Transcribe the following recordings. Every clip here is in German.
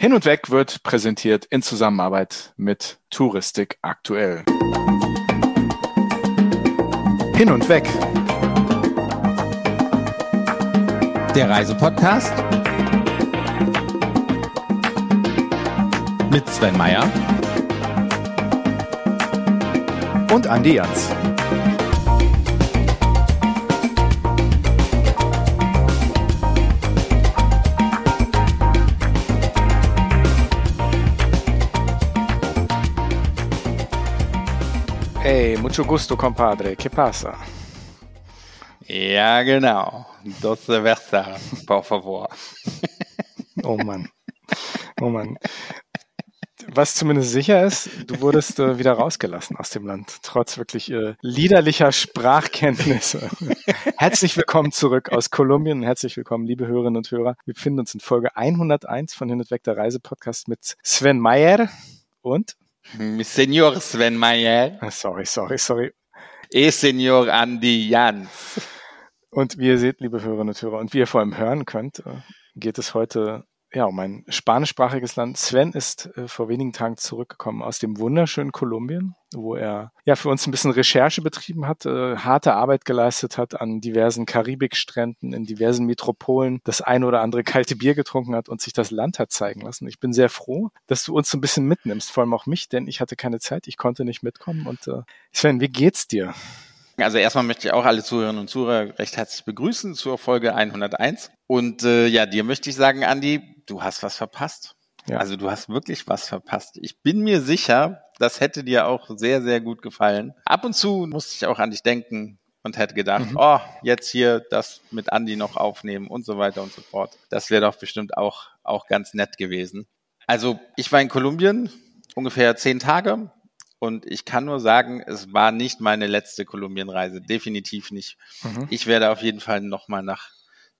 Hin und Weg wird präsentiert in Zusammenarbeit mit Touristik aktuell. Hin und Weg. Der Reisepodcast mit Sven Meyer und Andi Jans. Hey, mucho gusto, compadre. ¿Qué pasa? Ja, genau. Doce versa, por favor. Oh Mann. Oh Mann. Was zumindest sicher ist, du wurdest äh, wieder rausgelassen aus dem Land, trotz wirklich äh, liederlicher Sprachkenntnisse. Herzlich willkommen zurück aus Kolumbien. Herzlich willkommen, liebe Hörerinnen und Hörer. Wir befinden uns in Folge 101 von Hin und Weg der Reisepodcast mit Sven Meyer und Senor Sven Meyer. Ah, sorry, sorry, sorry. E Senor Andy Jans. Und wie ihr seht, liebe Hörerinnen und Hörer, und wie ihr vor allem hören könnt, äh, geht es heute ja, um ein spanischsprachiges Land. Sven ist äh, vor wenigen Tagen zurückgekommen aus dem wunderschönen Kolumbien, wo er ja für uns ein bisschen Recherche betrieben hat, äh, harte Arbeit geleistet hat an diversen Karibikstränden, in diversen Metropolen, das ein oder andere kalte Bier getrunken hat und sich das Land hat zeigen lassen. Ich bin sehr froh, dass du uns so ein bisschen mitnimmst, vor allem auch mich, denn ich hatte keine Zeit, ich konnte nicht mitkommen. Und äh, Sven, wie geht's dir? Also erstmal möchte ich auch alle Zuhörerinnen und Zuhörer recht herzlich begrüßen zur Folge 101. Und äh, ja, dir möchte ich sagen, Andi, du hast was verpasst. Ja. Also du hast wirklich was verpasst. Ich bin mir sicher, das hätte dir auch sehr, sehr gut gefallen. Ab und zu musste ich auch an dich denken und hätte gedacht, mhm. oh, jetzt hier das mit Andy noch aufnehmen und so weiter und so fort. Das wäre doch bestimmt auch, auch ganz nett gewesen. Also ich war in Kolumbien ungefähr zehn Tage und ich kann nur sagen, es war nicht meine letzte Kolumbienreise, definitiv nicht. Mhm. Ich werde auf jeden Fall nochmal nach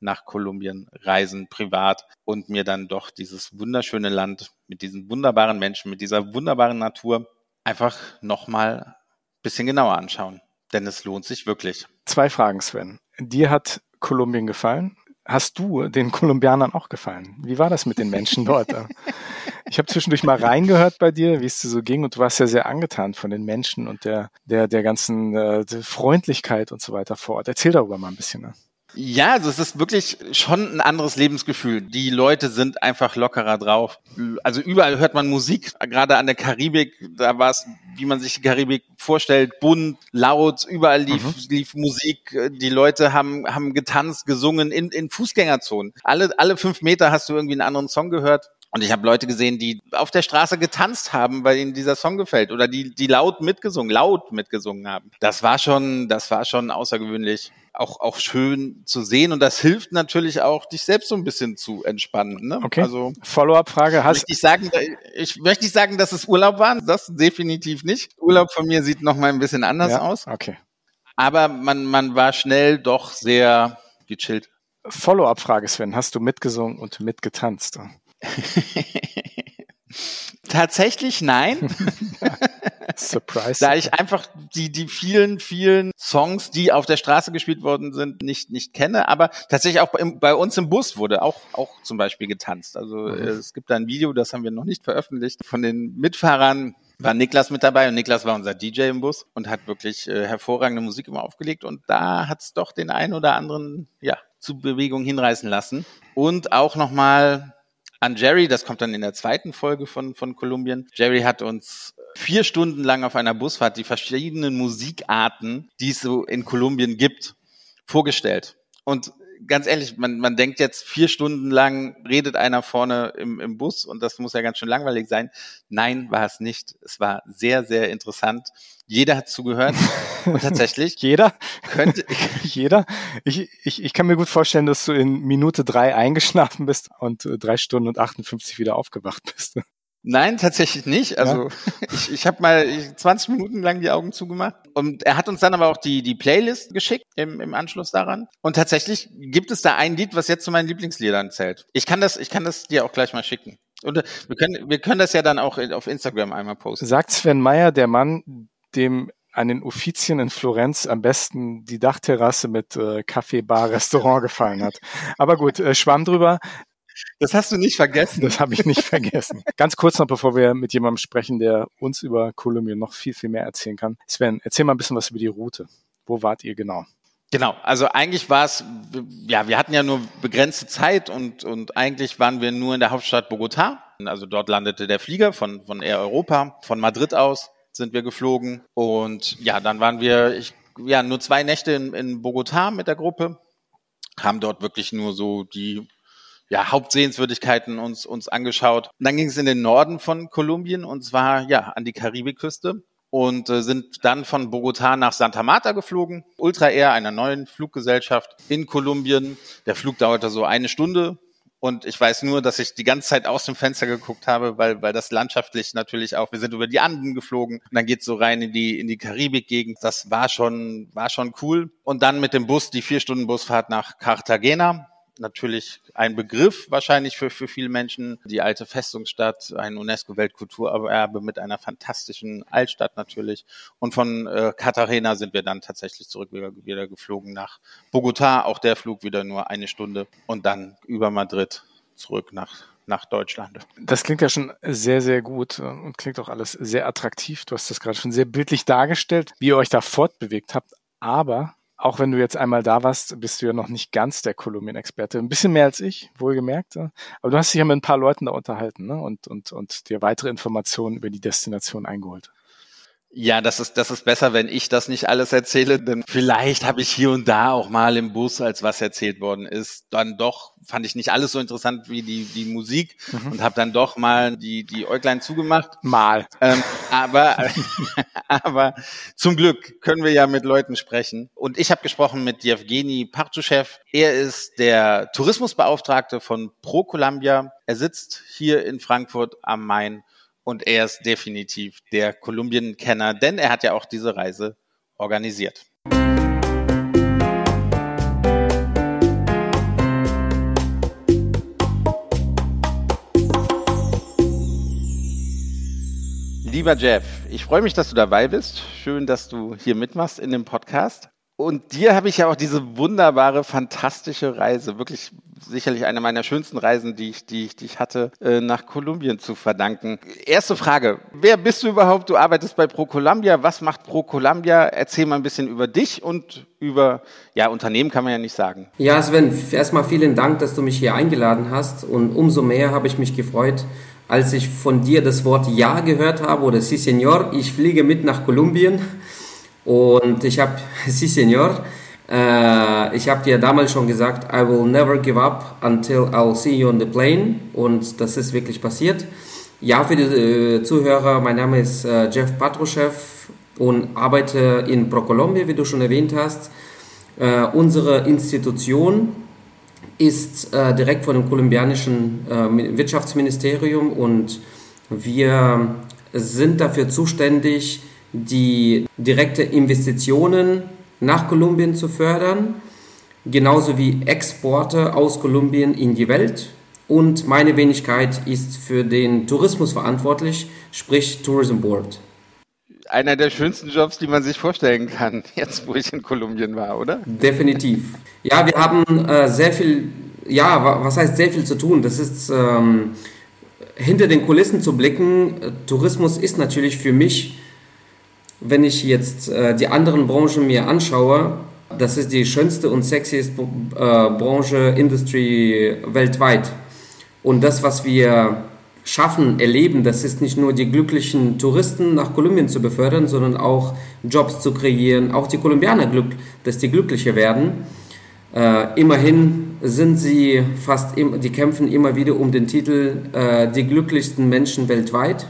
nach Kolumbien reisen, privat und mir dann doch dieses wunderschöne Land mit diesen wunderbaren Menschen, mit dieser wunderbaren Natur einfach nochmal bisschen genauer anschauen. Denn es lohnt sich wirklich. Zwei Fragen, Sven. Dir hat Kolumbien gefallen? Hast du den Kolumbianern auch gefallen? Wie war das mit den Menschen dort? ich habe zwischendurch mal reingehört bei dir, wie es dir so ging, und du warst ja sehr angetan von den Menschen und der, der, der ganzen äh, Freundlichkeit und so weiter vor Ort. Erzähl darüber mal ein bisschen. Ne? Ja, also es ist wirklich schon ein anderes Lebensgefühl. Die Leute sind einfach lockerer drauf. Also überall hört man Musik, gerade an der Karibik, da war es, wie man sich die Karibik vorstellt, bunt, laut, überall lief, mhm. lief Musik. Die Leute haben, haben getanzt, gesungen in, in Fußgängerzonen. Alle, alle fünf Meter hast du irgendwie einen anderen Song gehört. Und ich habe Leute gesehen, die auf der Straße getanzt haben, weil ihnen dieser Song gefällt oder die, die laut mitgesungen, laut mitgesungen haben. Das war schon, das war schon außergewöhnlich auch, auch schön zu sehen. Und das hilft natürlich auch, dich selbst so ein bisschen zu entspannen. Ne? Okay. Also Follow-up-Frage hast ich sagen, ich möchte nicht sagen, dass es Urlaub war. Das definitiv nicht. Urlaub von mir sieht noch mal ein bisschen anders ja? aus. Okay. Aber man, man war schnell doch sehr gechillt. Follow-up-Frage, Sven. Hast du mitgesungen und mitgetanzt? Tatsächlich nein. Surprise. da ich einfach die, die vielen, vielen Songs, die auf der Straße gespielt worden sind, nicht, nicht kenne. Aber tatsächlich auch im, bei uns im Bus wurde auch, auch zum Beispiel getanzt. Also mhm. Äh, es gibt da ein Video, das haben wir noch nicht veröffentlicht, von den Mitfahrern war Niklas mit dabei und Niklas war unser DJ im Bus und hat wirklich äh, hervorragende Musik immer aufgelegt und da hat's doch den einen oder anderen ja zu Bewegung hinreißen lassen und auch nochmal an Jerry, das kommt dann in der zweiten Folge von, von Kolumbien. Jerry hat uns vier Stunden lang auf einer Busfahrt die verschiedenen Musikarten, die es so in Kolumbien gibt, vorgestellt. Und ganz ehrlich, man, man denkt jetzt vier Stunden lang redet einer vorne im, im Bus und das muss ja ganz schön langweilig sein. Nein, war es nicht. Es war sehr, sehr interessant. Jeder hat zugehört und tatsächlich. jeder? Könnte jeder? Ich, ich, ich kann mir gut vorstellen, dass du in Minute drei eingeschlafen bist und äh, drei Stunden und 58 wieder aufgewacht bist. Nein, tatsächlich nicht. Also ja. ich, ich habe mal 20 Minuten lang die Augen zugemacht. Und er hat uns dann aber auch die, die Playlist geschickt im, im Anschluss daran. Und tatsächlich gibt es da ein Lied, was jetzt zu meinen Lieblingsliedern zählt. Ich kann das, ich kann das dir auch gleich mal schicken. Und äh, wir können, wir können das ja dann auch auf Instagram einmal posten. Sagt Sven Meyer, der Mann, dem an den Uffizien in Florenz am besten die Dachterrasse mit äh, Kaffee, Bar, Restaurant gefallen hat. Aber gut, äh, schwamm drüber. Das hast du nicht vergessen. Das habe ich nicht vergessen. Ganz kurz noch, bevor wir mit jemandem sprechen, der uns über Kolumbien noch viel, viel mehr erzählen kann. Sven, erzähl mal ein bisschen was über die Route. Wo wart ihr genau? Genau, also eigentlich war es, ja, wir hatten ja nur begrenzte Zeit und, und eigentlich waren wir nur in der Hauptstadt Bogotá. Also dort landete der Flieger von, von Air Europa, von Madrid aus sind wir geflogen und ja, dann waren wir, ich, ja, nur zwei Nächte in, in Bogotá mit der Gruppe, haben dort wirklich nur so die ja, Hauptsehenswürdigkeiten uns, uns angeschaut. Und dann ging es in den Norden von Kolumbien und zwar ja an die Karibikküste und äh, sind dann von Bogotá nach Santa Marta geflogen. Ultra Air, einer neuen Fluggesellschaft in Kolumbien. Der Flug dauerte so eine Stunde. Und ich weiß nur, dass ich die ganze Zeit aus dem Fenster geguckt habe, weil, weil das landschaftlich natürlich auch, wir sind über die Anden geflogen und dann geht's so rein in die, in die Karibik-Gegend. Das war schon, war schon cool. Und dann mit dem Bus, die vier Stunden Busfahrt nach Cartagena natürlich ein Begriff wahrscheinlich für, für viele Menschen. Die alte Festungsstadt, ein UNESCO-Weltkulturerbe mit einer fantastischen Altstadt natürlich. Und von äh, Cartagena sind wir dann tatsächlich zurück wieder, wieder geflogen nach Bogotá. Auch der Flug wieder nur eine Stunde und dann über Madrid zurück nach nach Deutschland. Das klingt ja schon sehr, sehr gut und klingt auch alles sehr attraktiv. Du hast das gerade schon sehr bildlich dargestellt, wie ihr euch da fortbewegt habt. Aber auch wenn du jetzt einmal da warst, bist du ja noch nicht ganz der Kolumbien-Experte. Ein bisschen mehr als ich, wohlgemerkt. Aber du hast dich ja mit ein paar Leuten da unterhalten ne? und, und, und dir weitere Informationen über die Destination eingeholt. Ja, das ist, das ist besser, wenn ich das nicht alles erzähle, denn vielleicht habe ich hier und da auch mal im Bus, als was erzählt worden ist, dann doch, fand ich nicht alles so interessant wie die, die Musik mhm. und habe dann doch mal die, die Äuglein zugemacht. Mal. Ähm, aber, aber zum Glück können wir ja mit Leuten sprechen. Und ich habe gesprochen mit Jewgeni Partuschew. Er ist der Tourismusbeauftragte von Pro Columbia. Er sitzt hier in Frankfurt am Main und er ist definitiv der Kolumbien-Kenner, denn er hat ja auch diese Reise organisiert. Lieber Jeff, ich freue mich, dass du dabei bist. Schön, dass du hier mitmachst in dem Podcast. Und dir habe ich ja auch diese wunderbare, fantastische Reise, wirklich sicherlich eine meiner schönsten Reisen, die ich, die ich, die ich hatte, äh, nach Kolumbien zu verdanken. Erste Frage, wer bist du überhaupt? Du arbeitest bei ProColumbia. Was macht ProColumbia? Erzähl mal ein bisschen über dich und über, ja, Unternehmen kann man ja nicht sagen. Ja, Sven, erstmal vielen Dank, dass du mich hier eingeladen hast. Und umso mehr habe ich mich gefreut, als ich von dir das Wort Ja gehört habe oder Sí, Señor, ich fliege mit nach Kolumbien. Und ich habe, sí, Senor, äh, ich habe dir damals schon gesagt, I will never give up until I'll see you on the plane. Und das ist wirklich passiert. Ja, für die äh, Zuhörer, mein Name ist äh, Jeff Patruschew und arbeite in ProColombia, wie du schon erwähnt hast. Äh, unsere Institution ist äh, direkt von dem kolumbianischen äh, Wirtschaftsministerium und wir sind dafür zuständig, die direkte Investitionen nach Kolumbien zu fördern, genauso wie Exporte aus Kolumbien in die Welt. Und meine Wenigkeit ist für den Tourismus verantwortlich, sprich Tourism Board. Einer der schönsten Jobs, die man sich vorstellen kann, jetzt wo ich in Kolumbien war, oder? Definitiv. Ja, wir haben äh, sehr viel, ja, was heißt sehr viel zu tun? Das ist ähm, hinter den Kulissen zu blicken. Tourismus ist natürlich für mich wenn ich jetzt äh, die anderen Branchen mir anschaue, das ist die schönste und sexieste äh, Branche, Industry weltweit. Und das, was wir schaffen, erleben, das ist nicht nur die glücklichen Touristen nach Kolumbien zu befördern, sondern auch Jobs zu kreieren, auch die Kolumbianer glück, dass die glücklicher werden. Äh, immerhin sind sie fast, im, die kämpfen immer wieder um den Titel äh, die glücklichsten Menschen weltweit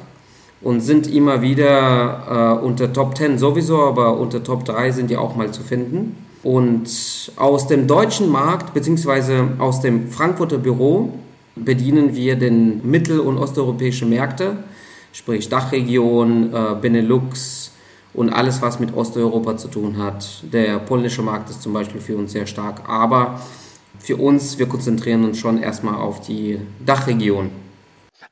und sind immer wieder äh, unter Top 10 sowieso, aber unter Top 3 sind die auch mal zu finden. Und aus dem deutschen Markt bzw. aus dem Frankfurter Büro bedienen wir den mittel- und osteuropäischen Märkte, sprich Dachregion, äh, Benelux und alles, was mit Osteuropa zu tun hat. Der polnische Markt ist zum Beispiel für uns sehr stark, aber für uns, wir konzentrieren uns schon erstmal auf die Dachregion.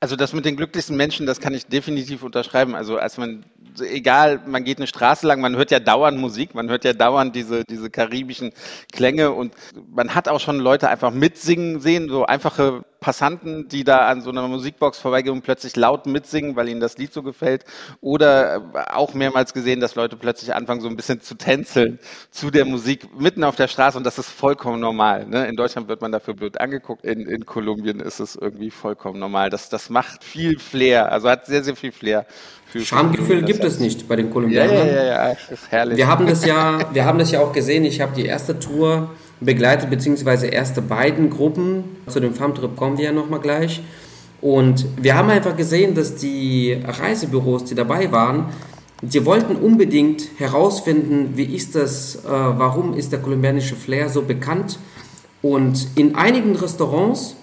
Also das mit den glücklichsten Menschen, das kann ich definitiv unterschreiben. Also als man, egal, man geht eine Straße lang, man hört ja dauernd Musik, man hört ja dauernd diese, diese karibischen Klänge und man hat auch schon Leute einfach mitsingen sehen, so einfache Passanten, die da an so einer Musikbox vorbeigehen und plötzlich laut mitsingen, weil ihnen das Lied so gefällt. Oder äh, auch mehrmals gesehen, dass Leute plötzlich anfangen, so ein bisschen zu tänzeln zu der Musik mitten auf der Straße und das ist vollkommen normal. Ne? In Deutschland wird man dafür blöd angeguckt, in, in Kolumbien ist es irgendwie vollkommen normal. Das, das macht viel Flair, also hat sehr, sehr viel Flair. Schamgefühl gibt es nicht bei den Kolumbianern. Ja, ja, ja, ja, das ist herrlich. Wir haben das ja, wir haben das ja auch gesehen. Ich habe die erste Tour begleitet, beziehungsweise erste beiden Gruppen. Zu dem Farmtrip kommen wir ja nochmal gleich. Und wir haben einfach gesehen, dass die Reisebüros, die dabei waren, die wollten unbedingt herausfinden, wie ist das, äh, warum ist der kolumbianische Flair so bekannt. Und in einigen Restaurants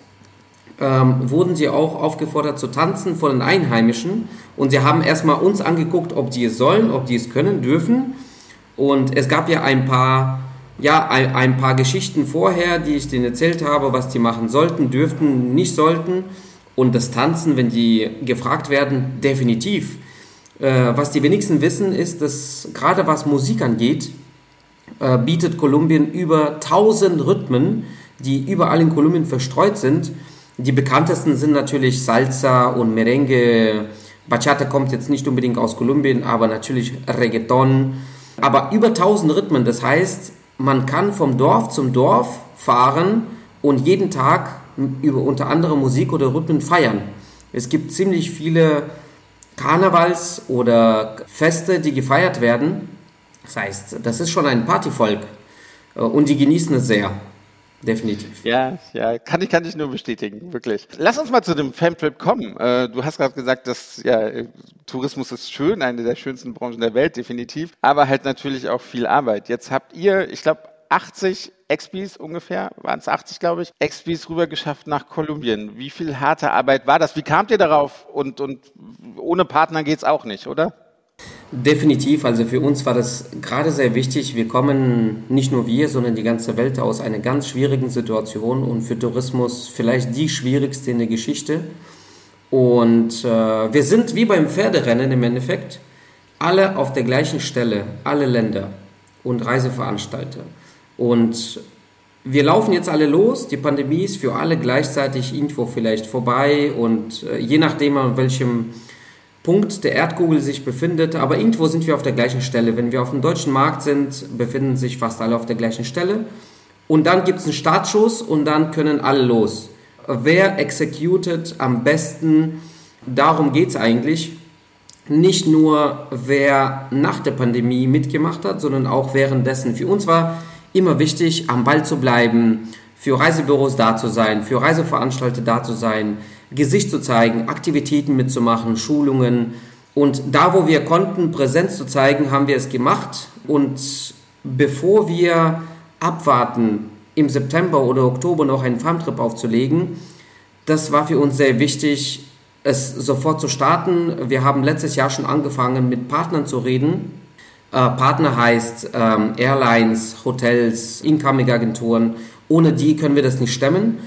ähm, wurden sie auch aufgefordert zu tanzen von den Einheimischen. Und sie haben erstmal uns angeguckt, ob die es sollen, ob die es können, dürfen. Und es gab ja ein paar ja, ein, ein, paar Geschichten vorher, die ich denen erzählt habe, was die machen sollten, dürften, nicht sollten. Und das Tanzen, wenn die gefragt werden, definitiv. Äh, was die wenigsten wissen, ist, dass gerade was Musik angeht, äh, bietet Kolumbien über 1000 Rhythmen, die überall in Kolumbien verstreut sind. Die bekanntesten sind natürlich Salsa und Merengue. Bachata kommt jetzt nicht unbedingt aus Kolumbien, aber natürlich Reggaeton. Aber über 1000 Rhythmen, das heißt, man kann vom Dorf zum Dorf fahren und jeden Tag über unter anderem Musik oder Rhythmen feiern. Es gibt ziemlich viele Karnevals oder Feste, die gefeiert werden. Das heißt, das ist schon ein Partyvolk äh, und die genießen es sehr. Definitiv. Ja, ja, kann ich, kann ich nur bestätigen, wirklich. Lass uns mal zu dem Femtrip kommen. Äh, du hast gerade gesagt, dass ja, Tourismus ist schön, eine der schönsten Branchen der Welt, definitiv, aber halt natürlich auch viel Arbeit. Jetzt habt ihr, ich glaube, 80 Expis ungefähr, waren es 80, glaube ich, Expis rübergeschafft nach Kolumbien. Wie viel harte Arbeit war das? Wie kamt ihr darauf? Und, und ohne Partner geht es auch nicht, oder? Definitiv, also für uns war das gerade sehr wichtig. Wir kommen nicht nur wir, sondern die ganze Welt aus einer ganz schwierigen Situation und für Tourismus vielleicht die schwierigste in der Geschichte. Und äh, wir sind wie beim Pferderennen im Endeffekt alle auf der gleichen Stelle, alle Länder und Reiseveranstalter. Und wir laufen jetzt alle los. Die Pandemie ist für alle gleichzeitig irgendwo vielleicht vorbei und äh, je nachdem, an welchem Punkt der Erdkugel sich befindet, aber irgendwo sind wir auf der gleichen Stelle. Wenn wir auf dem deutschen Markt sind, befinden sich fast alle auf der gleichen Stelle. Und dann gibt es einen Startschuss und dann können alle los. Wer executed am besten? Darum geht es eigentlich. Nicht nur wer nach der Pandemie mitgemacht hat, sondern auch währenddessen. Für uns war immer wichtig, am Ball zu bleiben, für Reisebüros da zu sein, für Reiseveranstalter da zu sein, Gesicht zu zeigen, Aktivitäten mitzumachen, Schulungen. Und da, wo wir konnten, Präsenz zu zeigen, haben wir es gemacht. Und bevor wir abwarten, im September oder Oktober noch einen Farmtrip aufzulegen, das war für uns sehr wichtig, es sofort zu starten. Wir haben letztes Jahr schon angefangen, mit Partnern zu reden. Äh, Partner heißt ähm, Airlines, Hotels, Incoming-Agenturen. Ohne die können wir das nicht stemmen.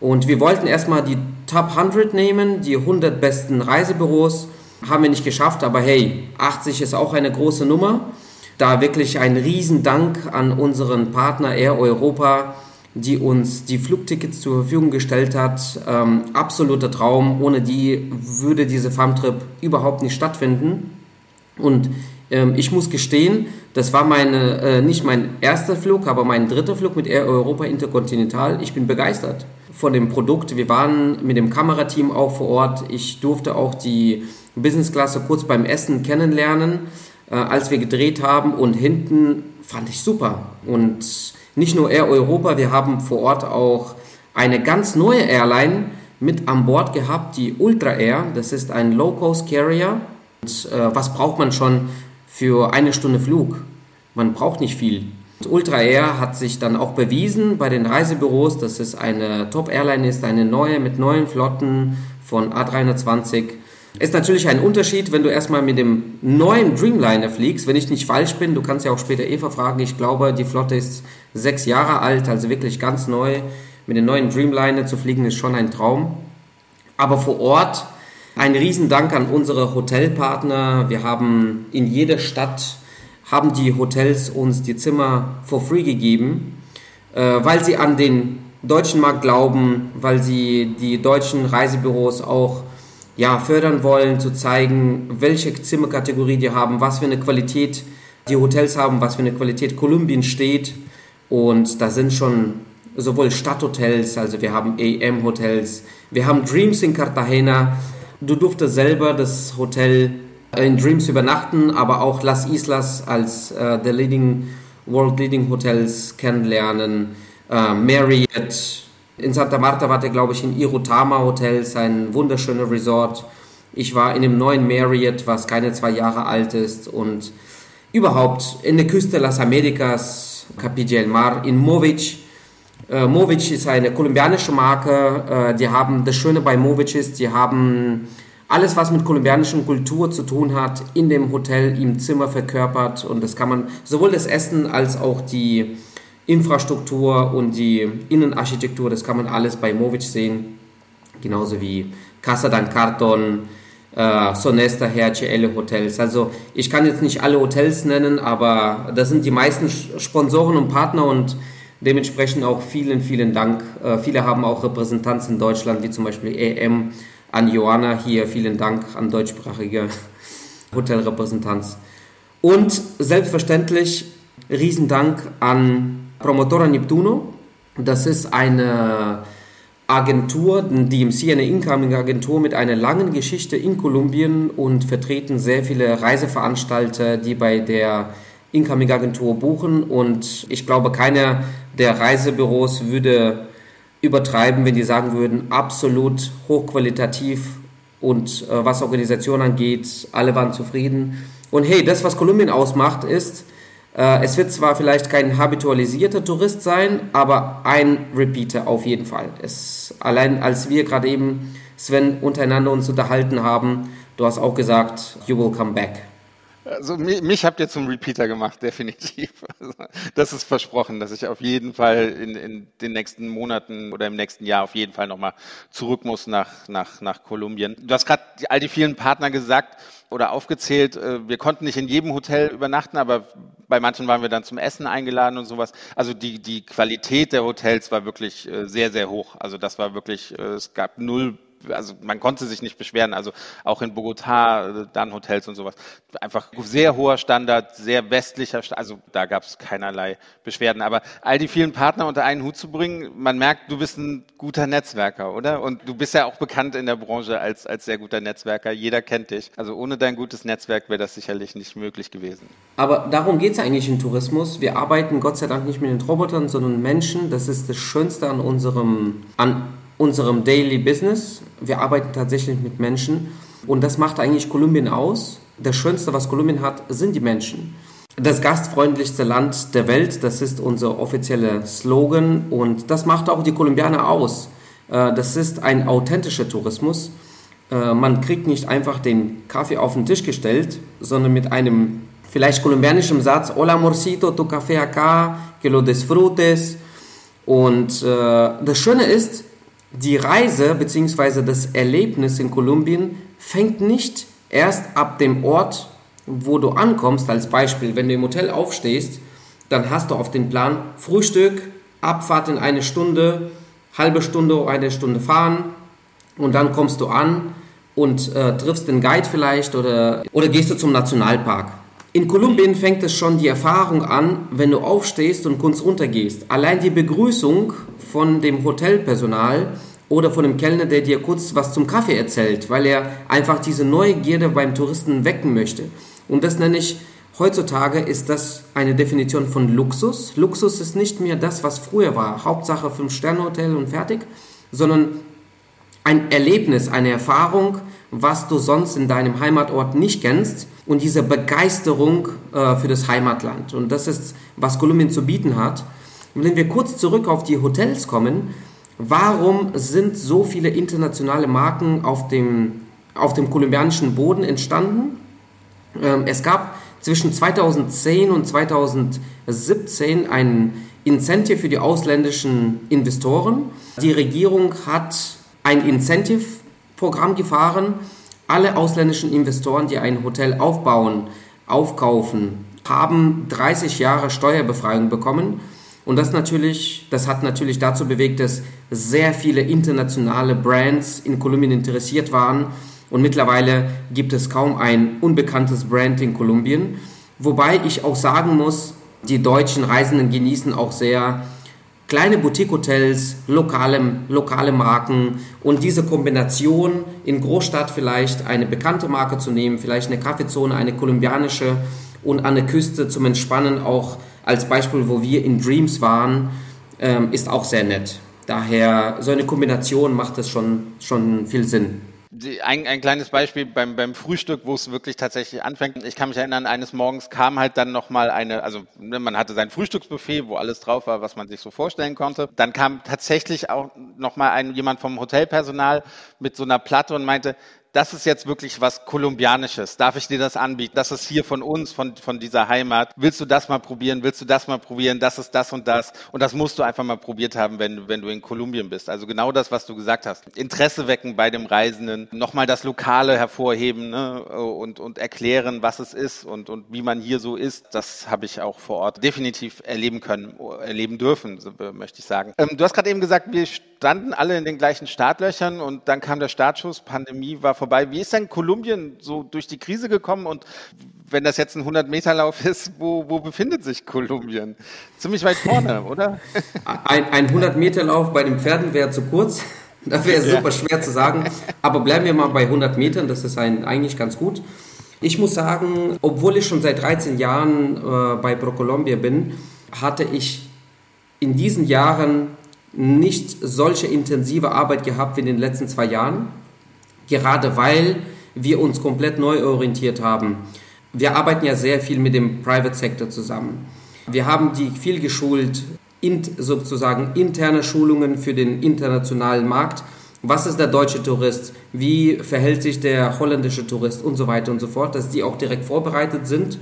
Und wir wollten erstmal die Top 100 nehmen, die 100 besten Reisebüros. Haben wir nicht geschafft, aber hey, 80 ist auch eine große Nummer. Da wirklich ein Riesendank an unseren Partner Air Europa, die uns die Flugtickets zur Verfügung gestellt hat. Ähm, absoluter Traum. Ohne die würde diese Farmtrip überhaupt nicht stattfinden. Und ähm, ich muss gestehen, das war meine, äh, nicht mein erster Flug, aber mein dritter Flug mit Air Europa Intercontinental. Ich bin begeistert von dem Produkt. Wir waren mit dem Kamerateam auch vor Ort. Ich durfte auch die Businessklasse kurz beim Essen kennenlernen, äh, als wir gedreht haben. Und hinten fand ich super. Und nicht nur Air Europa, wir haben vor Ort auch eine ganz neue Airline mit an Bord gehabt, die Ultra Air. Das ist ein Low-Cost-Carrier. Und äh, was braucht man schon für eine Stunde Flug? Man braucht nicht viel. Ultra Air hat sich dann auch bewiesen bei den Reisebüros, dass es eine Top-Airline ist, eine neue mit neuen Flotten von A320. Ist natürlich ein Unterschied, wenn du erstmal mit dem neuen Dreamliner fliegst. Wenn ich nicht falsch bin, du kannst ja auch später Eva fragen. Ich glaube, die Flotte ist sechs Jahre alt, also wirklich ganz neu. Mit dem neuen Dreamliner zu fliegen ist schon ein Traum. Aber vor Ort ein Riesendank an unsere Hotelpartner. Wir haben in jeder Stadt haben die Hotels uns die Zimmer for free gegeben, äh, weil sie an den deutschen Markt glauben, weil sie die deutschen Reisebüros auch ja, fördern wollen, zu zeigen, welche Zimmerkategorie die haben, was für eine Qualität die Hotels haben, was für eine Qualität Kolumbien steht. Und da sind schon sowohl Stadthotels, also wir haben AM-Hotels, wir haben Dreams in Cartagena. Du durftest selber das Hotel in Dreams übernachten, aber auch Las Islas als äh, der leading, World Leading Hotels kennenlernen. Äh, Marriott. In Santa Marta war der, glaube ich, in Irutama Hotels, ein wunderschöner Resort. Ich war in dem neuen Marriott, was keine zwei Jahre alt ist und überhaupt in der Küste Las Americas, Capilla del Mar, in Movic. Äh, Movic ist eine kolumbianische Marke. Äh, die haben, das Schöne bei Movic ist, die haben alles, was mit kolumbianischer Kultur zu tun hat, in dem Hotel, im Zimmer verkörpert. Und das kann man sowohl das Essen als auch die Infrastruktur und die Innenarchitektur, das kann man alles bei Movic sehen. Genauso wie Casa Dan Carton, äh, Sonesta, HCL Hotels. Also ich kann jetzt nicht alle Hotels nennen, aber das sind die meisten Sponsoren und Partner und dementsprechend auch vielen, vielen Dank. Äh, viele haben auch Repräsentanz in Deutschland, wie zum Beispiel EM an Joanna hier. Vielen Dank an deutschsprachige Hotelrepräsentanz. Und selbstverständlich Riesendank an Promotora Neptuno. Das ist eine Agentur, DMC, eine Incoming-Agentur mit einer langen Geschichte in Kolumbien und vertreten sehr viele Reiseveranstalter, die bei der Incoming-Agentur buchen. Und ich glaube, keiner der Reisebüros würde übertreiben, wenn die sagen würden, absolut hochqualitativ und äh, was Organisation angeht, alle waren zufrieden. Und hey, das, was Kolumbien ausmacht, ist, äh, es wird zwar vielleicht kein habitualisierter Tourist sein, aber ein Repeater auf jeden Fall. Es, allein als wir gerade eben, Sven, untereinander uns unterhalten haben, du hast auch gesagt, you will come back. Also mich, mich habt ihr zum Repeater gemacht, definitiv. Also, das ist versprochen, dass ich auf jeden Fall in, in den nächsten Monaten oder im nächsten Jahr auf jeden Fall nochmal zurück muss nach, nach, nach Kolumbien. Du hast gerade all die vielen Partner gesagt oder aufgezählt. Äh, wir konnten nicht in jedem Hotel übernachten, aber bei manchen waren wir dann zum Essen eingeladen und sowas. Also die, die Qualität der Hotels war wirklich äh, sehr, sehr hoch. Also das war wirklich, äh, es gab null also man konnte sich nicht beschweren, also auch in Bogotá, äh, dann Hotels und sowas. Einfach sehr hoher Standard, sehr westlicher, also da gab es keinerlei Beschwerden. Aber all die vielen Partner unter einen Hut zu bringen, man merkt, du bist ein guter Netzwerker, oder? Und du bist ja auch bekannt in der Branche als, als sehr guter Netzwerker. Jeder kennt dich. Also ohne dein gutes Netzwerk wäre das sicherlich nicht möglich gewesen. Aber darum geht es eigentlich im Tourismus. Wir arbeiten Gott sei Dank nicht mit den Robotern, sondern Menschen. Das ist das Schönste an unserem, an unserem Daily Business. Wir arbeiten tatsächlich mit Menschen und das macht eigentlich Kolumbien aus. Das Schönste, was Kolumbien hat, sind die Menschen. Das gastfreundlichste Land der Welt, das ist unser offizieller Slogan und das macht auch die Kolumbianer aus. Äh, das ist ein authentischer Tourismus. Äh, man kriegt nicht einfach den Kaffee auf den Tisch gestellt, sondern mit einem vielleicht kolumbianischen Satz, Hola amorcito, tu café acá, que lo disfrutes. Und äh, das Schöne ist, die Reise bzw. das Erlebnis in Kolumbien fängt nicht erst ab dem Ort, wo du ankommst. Als Beispiel, wenn du im Hotel aufstehst, dann hast du auf den Plan Frühstück, Abfahrt in eine Stunde, halbe Stunde oder eine Stunde fahren und dann kommst du an und äh, triffst den Guide vielleicht oder, oder gehst du zum Nationalpark. In Kolumbien fängt es schon die Erfahrung an, wenn du aufstehst und kurz runtergehst. Allein die Begrüßung von dem Hotelpersonal oder von dem Kellner, der dir kurz was zum Kaffee erzählt, weil er einfach diese Neugierde beim Touristen wecken möchte. Und das nenne ich, heutzutage ist das eine Definition von Luxus. Luxus ist nicht mehr das, was früher war, Hauptsache Fünf-Sterne-Hotel und fertig, sondern ein Erlebnis, eine Erfahrung, was du sonst in deinem Heimatort nicht kennst und diese Begeisterung äh, für das Heimatland. Und das ist, was Kolumbien zu bieten hat. Und wenn wir kurz zurück auf die Hotels kommen, warum sind so viele internationale Marken auf dem, auf dem kolumbianischen Boden entstanden? Ähm, es gab zwischen 2010 und 2017 ein Incentive für die ausländischen Investoren. Die Regierung hat ein Incentive-Programm gefahren, alle ausländischen Investoren, die ein Hotel aufbauen, aufkaufen, haben 30 Jahre Steuerbefreiung bekommen. Und das natürlich, das hat natürlich dazu bewegt, dass sehr viele internationale Brands in Kolumbien interessiert waren. Und mittlerweile gibt es kaum ein unbekanntes Brand in Kolumbien. Wobei ich auch sagen muss, die deutschen Reisenden genießen auch sehr kleine Boutique-Hotels, lokale, lokale Marken und diese Kombination in Großstadt vielleicht eine bekannte Marke zu nehmen, vielleicht eine Kaffeezone, eine kolumbianische und an der Küste zum Entspannen auch als Beispiel, wo wir in Dreams waren, ähm, ist auch sehr nett. Daher so eine Kombination macht es schon, schon viel Sinn. Ein, ein kleines Beispiel beim, beim Frühstück, wo es wirklich tatsächlich anfängt. Ich kann mich erinnern, eines Morgens kam halt dann nochmal eine, also ne, man hatte sein Frühstücksbuffet, wo alles drauf war, was man sich so vorstellen konnte. Dann kam tatsächlich auch nochmal ein, jemand vom Hotelpersonal mit so einer Platte und meinte, das ist jetzt wirklich was Kolumbianisches. Darf ich dir das anbieten? Das ist hier von uns, von, von dieser Heimat. Willst du das mal probieren? Willst du das mal probieren? Das ist das und das. Und das musst du einfach mal probiert haben, wenn, wenn du in Kolumbien bist. Also genau das, was du gesagt hast. Interesse wecken bei dem Reisenden. Nochmal das Lokale hervorheben ne? und, und erklären, was es ist und, und wie man hier so ist. Das habe ich auch vor Ort definitiv erleben können, erleben dürfen, möchte ich sagen. Ähm, du hast gerade eben gesagt, wir standen alle in den gleichen Startlöchern und dann kam der Startschuss. Pandemie war vorbei. Wie ist denn Kolumbien so durch die Krise gekommen? Und wenn das jetzt ein 100-Meter-Lauf ist, wo, wo befindet sich Kolumbien? Ziemlich weit vorne, oder? Ein, ein 100-Meter-Lauf bei den Pferden wäre zu kurz. Das wäre super schwer zu sagen. Aber bleiben wir mal bei 100 Metern. Das ist ein, eigentlich ganz gut. Ich muss sagen, obwohl ich schon seit 13 Jahren äh, bei ProColombia bin, hatte ich in diesen Jahren nicht solche intensive Arbeit gehabt wie in den letzten zwei Jahren gerade weil wir uns komplett neu orientiert haben. Wir arbeiten ja sehr viel mit dem Private Sector zusammen. Wir haben die viel geschult, sozusagen interne Schulungen für den internationalen Markt. Was ist der deutsche Tourist? Wie verhält sich der holländische Tourist und so weiter und so fort, dass die auch direkt vorbereitet sind.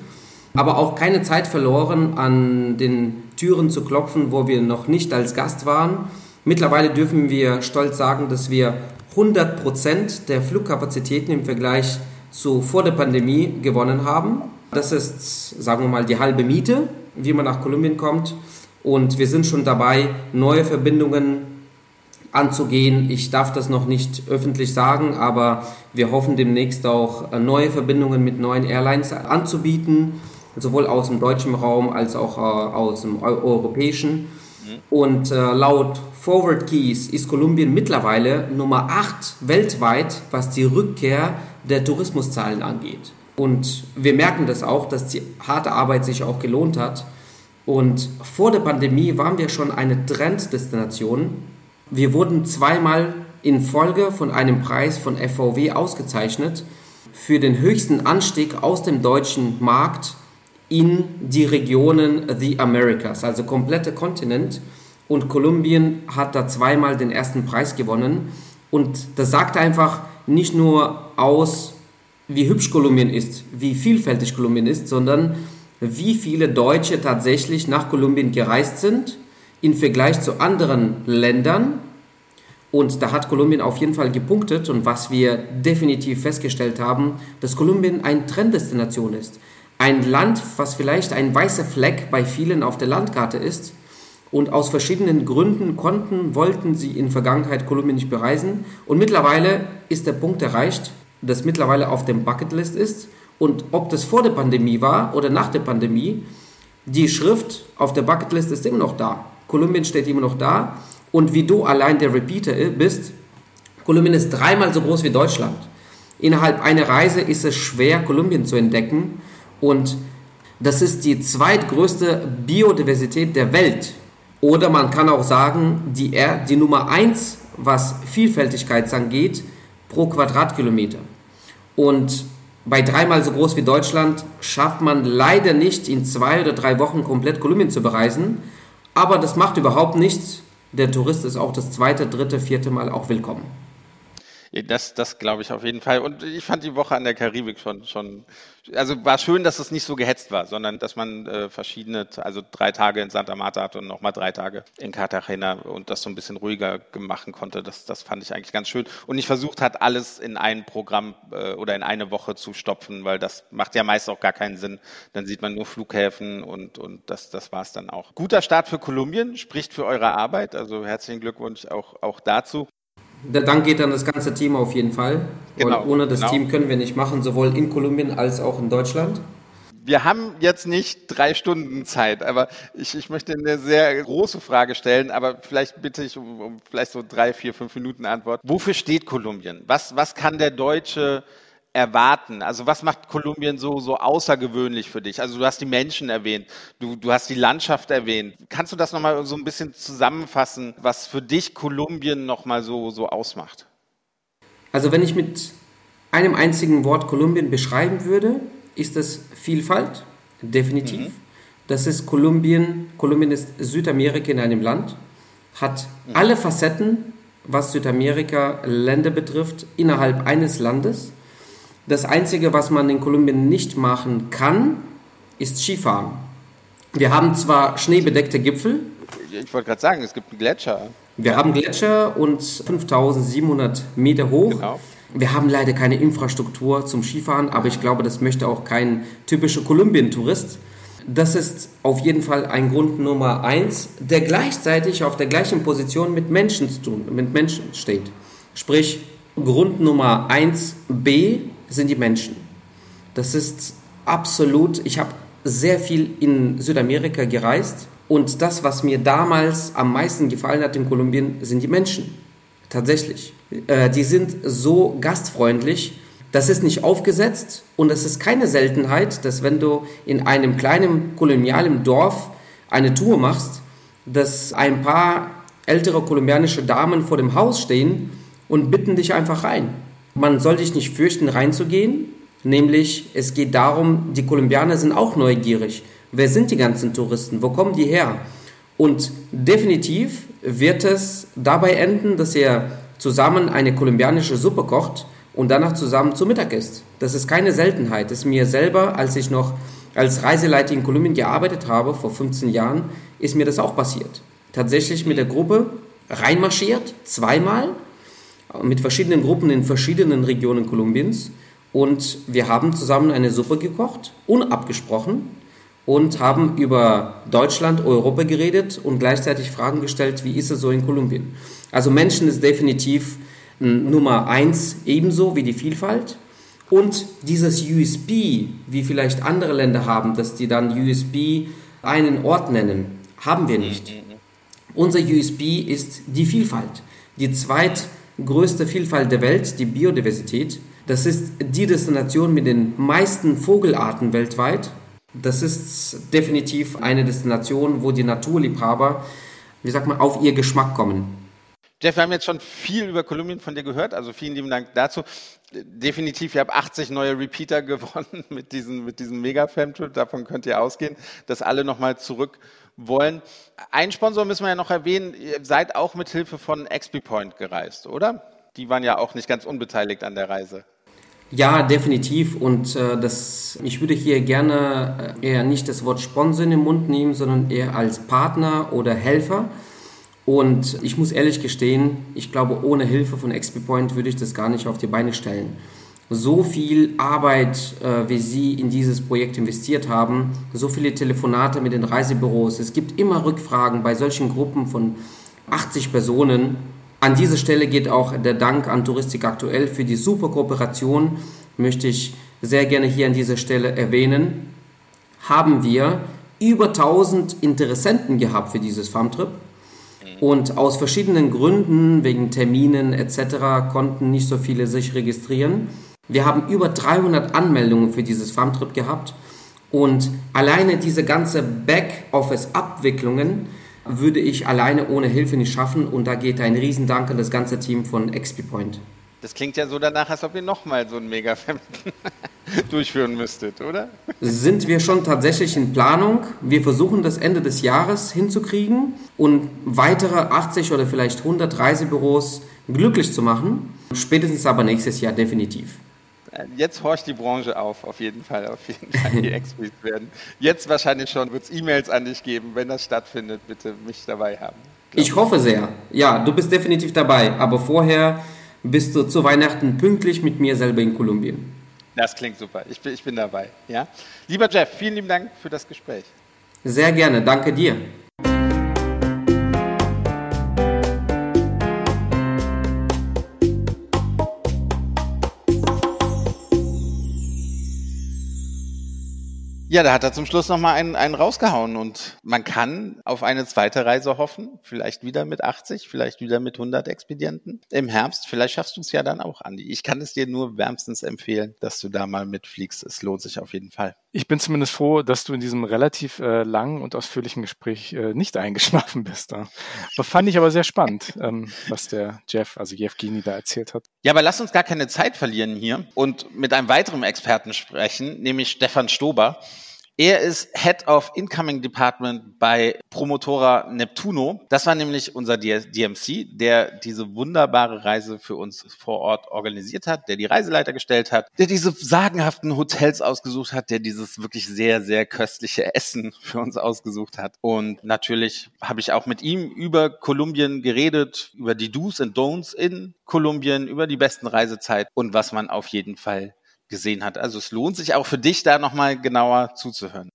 Aber auch keine Zeit verloren, an den Türen zu klopfen, wo wir noch nicht als Gast waren. Mittlerweile dürfen wir stolz sagen, dass wir 100 Prozent der Flugkapazitäten im Vergleich zu vor der Pandemie gewonnen haben. Das ist, sagen wir mal, die halbe Miete, wie man nach Kolumbien kommt. Und wir sind schon dabei, neue Verbindungen anzugehen. Ich darf das noch nicht öffentlich sagen, aber wir hoffen demnächst auch äh, neue Verbindungen mit neuen Airlines anzubieten, sowohl aus dem deutschen Raum als auch äh, aus dem europäischen. Und äh, laut Forward Keys ist Kolumbien mittlerweile Nummer 8 weltweit, was die Rückkehr der Tourismuszahlen angeht. Und wir merken das auch, dass die harte Arbeit sich auch gelohnt hat. Und vor der Pandemie waren wir schon eine Trenddestination. Wir wurden zweimal in Folge von einem Preis von FVW ausgezeichnet für den höchsten Anstieg aus dem deutschen Markt in die Regionen The Americas, also komplette Kontinent. Und Kolumbien hat da zweimal den ersten Preis gewonnen. Und das sagt einfach nicht nur aus, wie hübsch Kolumbien ist, wie vielfältig Kolumbien ist, sondern wie viele Deutsche tatsächlich nach Kolumbien gereist sind im Vergleich zu anderen Ländern. Und da hat Kolumbien auf jeden Fall gepunktet. Und was wir definitiv festgestellt haben, dass Kolumbien eine Trenddestination ist ein Land, was vielleicht ein weißer Fleck bei vielen auf der Landkarte ist. Und aus verschiedenen Gründen konnten, wollten sie in Vergangenheit Kolumbien nicht bereisen. Und mittlerweile ist der Punkt erreicht, dass mittlerweile auf dem Bucketlist ist. Und ob das vor der Pandemie war oder nach der Pandemie, die Schrift auf der Bucketlist ist immer noch da. Kolumbien steht immer noch da. Und wie du allein der Repeater bist, Kolumbien ist dreimal so groß wie Deutschland. Innerhalb einer Reise ist es schwer, Kolumbien zu entdecken. Und das ist die zweitgrößte Biodiversität der Welt. Oder man kann auch sagen, die, die Nummer 1, was Vielfältigkeit angeht, pro Quadratkilometer. Und bei dreimal so groß wie Deutschland schafft man leider nicht in zwei oder drei Wochen komplett Kolumbien zu bereisen. Aber das macht überhaupt nichts. Der Tourist ist auch das zweite, dritte, vierte Mal auch willkommen. Das, das glaube ich auf jeden Fall. Und ich fand die Woche an der Karibik schon, schon, also war schön, dass es nicht so gehetzt war, sondern dass man äh, verschiedene, also drei Tage in Santa Marta hatte und nochmal drei Tage in Cartagena und das so ein bisschen ruhiger machen konnte. Das, das fand ich eigentlich ganz schön. Und nicht versucht hat, alles in ein Programm äh, oder in eine Woche zu stopfen, weil das macht ja meist auch gar keinen Sinn. Dann sieht man nur Flughäfen und, und das, das war es dann auch. Guter Start für Kolumbien, spricht für eure Arbeit. Also herzlichen Glückwunsch auch, auch dazu. Der Dank geht an das ganze Team auf jeden Fall. Genau, ohne das genau. Team können wir nicht machen, sowohl in Kolumbien als auch in Deutschland. Wir haben jetzt nicht drei Stunden Zeit, aber ich, ich möchte eine sehr große Frage stellen, aber vielleicht bitte ich um, um vielleicht so drei, vier, fünf Minuten Antwort. Wofür steht Kolumbien? Was, was kann der Deutsche erwarten? Also was macht Kolumbien so, so außergewöhnlich für dich? Also du hast die Menschen erwähnt, du, du hast die Landschaft erwähnt. Kannst du das nochmal so ein bisschen zusammenfassen, was für dich Kolumbien nochmal so, so ausmacht? Also wenn ich mit einem einzigen Wort Kolumbien beschreiben würde, ist das Vielfalt, definitiv. Mhm. Das ist Kolumbien. Kolumbien ist Südamerika in einem Land, hat mhm. alle Facetten, was Südamerika Länder betrifft, innerhalb eines Landes das Einzige, was man in Kolumbien nicht machen kann, ist Skifahren. Wir haben zwar schneebedeckte Gipfel. Ich wollte gerade sagen, es gibt einen Gletscher. Wir haben Gletscher und 5700 Meter hoch. Genau. Wir haben leider keine Infrastruktur zum Skifahren, aber ich glaube, das möchte auch kein typischer Kolumbien-Tourist. Das ist auf jeden Fall ein Grund Nummer eins, der gleichzeitig auf der gleichen Position mit Menschen zu tun, mit Menschen steht. Sprich, Grund Nummer eins B sind die Menschen. Das ist absolut, ich habe sehr viel in Südamerika gereist und das, was mir damals am meisten gefallen hat in Kolumbien, sind die Menschen. Tatsächlich. Äh, die sind so gastfreundlich, das ist nicht aufgesetzt und es ist keine Seltenheit, dass wenn du in einem kleinen kolonialen Dorf eine Tour machst, dass ein paar ältere kolumbianische Damen vor dem Haus stehen und bitten dich einfach rein. Man soll sich nicht fürchten, reinzugehen. Nämlich, es geht darum, die Kolumbianer sind auch neugierig. Wer sind die ganzen Touristen? Wo kommen die her? Und definitiv wird es dabei enden, dass er zusammen eine kolumbianische Suppe kocht und danach zusammen zu Mittag isst. Das ist keine Seltenheit. Das ist mir selber, als ich noch als Reiseleiter in Kolumbien gearbeitet habe, vor 15 Jahren, ist mir das auch passiert. Tatsächlich mit der Gruppe reinmarschiert, zweimal mit verschiedenen Gruppen in verschiedenen Regionen Kolumbiens. Und wir haben zusammen eine Suppe gekocht, unabgesprochen, und haben über Deutschland, Europa geredet und gleichzeitig Fragen gestellt, wie ist es so in Kolumbien. Also Menschen ist definitiv Nummer eins ebenso wie die Vielfalt. Und dieses USB, wie vielleicht andere Länder haben, dass die dann USB einen Ort nennen, haben wir nicht. Mhm, mhm. Unser USB ist die Vielfalt. Die zweit größte Vielfalt der Welt, die Biodiversität. Das ist die Destination mit den meisten Vogelarten weltweit. Das ist definitiv eine Destination, wo die Naturliebhaber, wie sagt man, auf ihr Geschmack kommen. Jeff, wir haben jetzt schon viel über Kolumbien von dir gehört, also vielen lieben Dank dazu. Definitiv, ihr habt 80 neue Repeater gewonnen mit diesem, mit diesem Mega-Fam-Trip, davon könnt ihr ausgehen, dass alle nochmal zurück wollen. Ein Sponsor müssen wir ja noch erwähnen, ihr seid auch mit Hilfe von XP Point gereist, oder? Die waren ja auch nicht ganz unbeteiligt an der Reise. Ja, definitiv. Und äh, das, ich würde hier gerne äh, eher nicht das Wort Sponsor in den Mund nehmen, sondern eher als Partner oder Helfer. Und ich muss ehrlich gestehen, ich glaube, ohne Hilfe von XP Point würde ich das gar nicht auf die Beine stellen so viel Arbeit, äh, wie Sie in dieses Projekt investiert haben, so viele Telefonate mit den Reisebüros. Es gibt immer Rückfragen bei solchen Gruppen von 80 Personen. An dieser Stelle geht auch der Dank an Touristik aktuell für die super Kooperation, möchte ich sehr gerne hier an dieser Stelle erwähnen. Haben wir über 1000 Interessenten gehabt für dieses Farmtrip. Und aus verschiedenen Gründen, wegen Terminen etc., konnten nicht so viele sich registrieren. Wir haben über 300 Anmeldungen für dieses Farmtrip gehabt und alleine diese ganze Backoffice-Abwicklungen würde ich alleine ohne Hilfe nicht schaffen und da geht ein Riesendank an das ganze Team von XP Point. Das klingt ja so danach, als ob ihr nochmal so ein mega durchführen müsstet, oder? Sind wir schon tatsächlich in Planung. Wir versuchen das Ende des Jahres hinzukriegen und weitere 80 oder vielleicht 100 Reisebüros glücklich zu machen. Spätestens aber nächstes Jahr definitiv. Jetzt horcht die Branche auf, auf jeden Fall, auf jeden Fall die Expos werden. Jetzt wahrscheinlich schon wird es E-Mails an dich geben, wenn das stattfindet, bitte mich dabei haben. Ich hoffe sehr. Ja, du bist definitiv dabei, aber vorher bist du zu Weihnachten pünktlich mit mir selber in Kolumbien. Das klingt super. Ich bin, ich bin dabei. Ja? Lieber Jeff, vielen lieben Dank für das Gespräch. Sehr gerne. Danke dir. Ja, da hat er zum Schluss nochmal einen, einen rausgehauen und man kann auf eine zweite Reise hoffen. Vielleicht wieder mit 80, vielleicht wieder mit 100 Expedienten im Herbst. Vielleicht schaffst du es ja dann auch, Andi. Ich kann es dir nur wärmstens empfehlen, dass du da mal mitfliegst. Es lohnt sich auf jeden Fall. Ich bin zumindest froh, dass du in diesem relativ äh, langen und ausführlichen Gespräch äh, nicht eingeschlafen bist. Da. Das fand ich aber sehr spannend, ähm, was der Jeff, also Jeff Gini, da erzählt hat. Ja, aber lass uns gar keine Zeit verlieren hier und mit einem weiteren Experten sprechen, nämlich Stefan Stober. Er ist Head of Incoming Department bei Promotora Neptuno. Das war nämlich unser DMC, der diese wunderbare Reise für uns vor Ort organisiert hat, der die Reiseleiter gestellt hat, der diese sagenhaften Hotels ausgesucht hat, der dieses wirklich sehr, sehr köstliche Essen für uns ausgesucht hat. Und natürlich habe ich auch mit ihm über Kolumbien geredet, über die Do's and Don'ts in Kolumbien, über die besten Reisezeit und was man auf jeden Fall gesehen hat. Also es lohnt sich auch für dich, da nochmal genauer zuzuhören.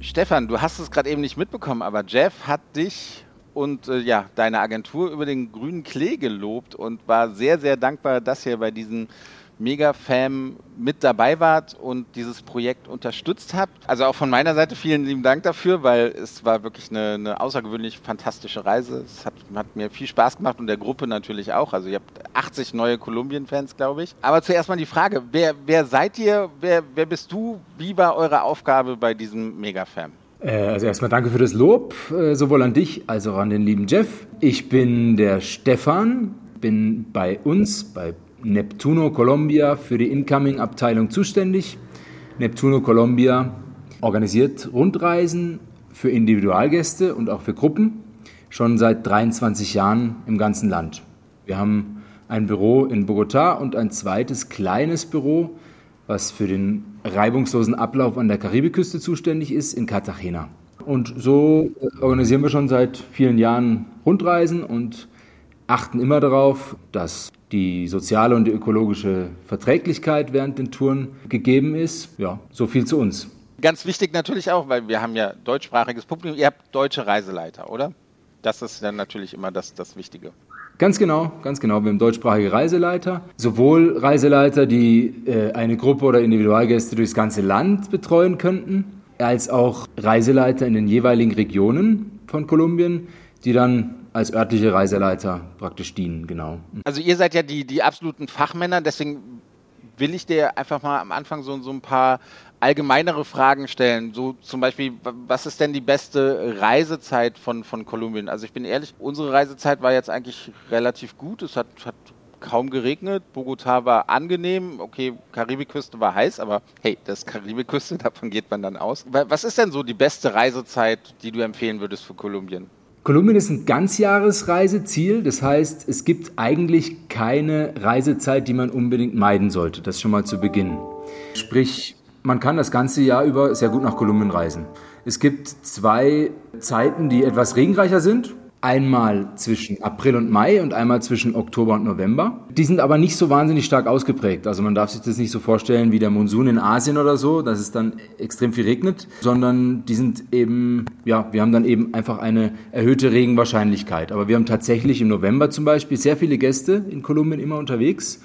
Stefan, du hast es gerade eben nicht mitbekommen, aber Jeff hat dich und äh, ja, deine Agentur über den grünen Klee gelobt und war sehr, sehr dankbar, dass ihr bei diesen Mega-Fan mit dabei wart und dieses Projekt unterstützt habt. Also auch von meiner Seite vielen lieben Dank dafür, weil es war wirklich eine, eine außergewöhnlich fantastische Reise. Es hat, hat, mir viel Spaß gemacht und der Gruppe natürlich auch. Also ihr habt 80 neue Kolumbien-Fans, glaube ich. Aber zuerst mal die Frage, wer, wer seid ihr, wer, wer bist du, wie war eure Aufgabe bei diesem Mega-Fan? Äh, also erstmal danke für das Lob, äh, sowohl an dich als auch an den lieben Jeff. Ich bin der Stefan, bin bei uns, bei Neptuno Colombia für die Incoming-Abteilung zuständig. Neptuno Colombia organisiert Rundreisen für Individualgäste und auch für Gruppen schon seit 23 Jahren im ganzen Land. Wir haben ein Büro in Bogotá und ein zweites kleines Büro, was für den reibungslosen Ablauf an der Karibikküste zuständig ist, in Cartagena. Und so organisieren wir schon seit vielen Jahren Rundreisen und achten immer darauf, dass die soziale und die ökologische Verträglichkeit während den Touren gegeben ist. Ja, so viel zu uns. Ganz wichtig natürlich auch, weil wir haben ja deutschsprachiges Publikum. Ihr habt deutsche Reiseleiter, oder? Das ist dann natürlich immer das, das Wichtige. Ganz genau, ganz genau. Wir haben deutschsprachige Reiseleiter, sowohl Reiseleiter, die äh, eine Gruppe oder Individualgäste durchs ganze Land betreuen könnten, als auch Reiseleiter in den jeweiligen Regionen von Kolumbien, die dann als örtliche Reiseleiter praktisch dienen, genau. Also ihr seid ja die, die absoluten Fachmänner, deswegen will ich dir einfach mal am Anfang so, so ein paar allgemeinere Fragen stellen. So zum Beispiel, was ist denn die beste Reisezeit von, von Kolumbien? Also ich bin ehrlich, unsere Reisezeit war jetzt eigentlich relativ gut. Es hat, hat kaum geregnet. Bogota war angenehm. Okay, Karibikküste war heiß, aber hey, das Karibikküste, davon geht man dann aus. Was ist denn so die beste Reisezeit, die du empfehlen würdest für Kolumbien? Kolumbien ist ein Ganzjahresreiseziel, das heißt, es gibt eigentlich keine Reisezeit, die man unbedingt meiden sollte. Das schon mal zu Beginn. Sprich, man kann das ganze Jahr über sehr gut nach Kolumbien reisen. Es gibt zwei Zeiten, die etwas regenreicher sind Einmal zwischen April und Mai und einmal zwischen Oktober und November. Die sind aber nicht so wahnsinnig stark ausgeprägt. Also man darf sich das nicht so vorstellen wie der Monsun in Asien oder so, dass es dann extrem viel regnet, sondern die sind eben, ja, wir haben dann eben einfach eine erhöhte Regenwahrscheinlichkeit. Aber wir haben tatsächlich im November zum Beispiel sehr viele Gäste in Kolumbien immer unterwegs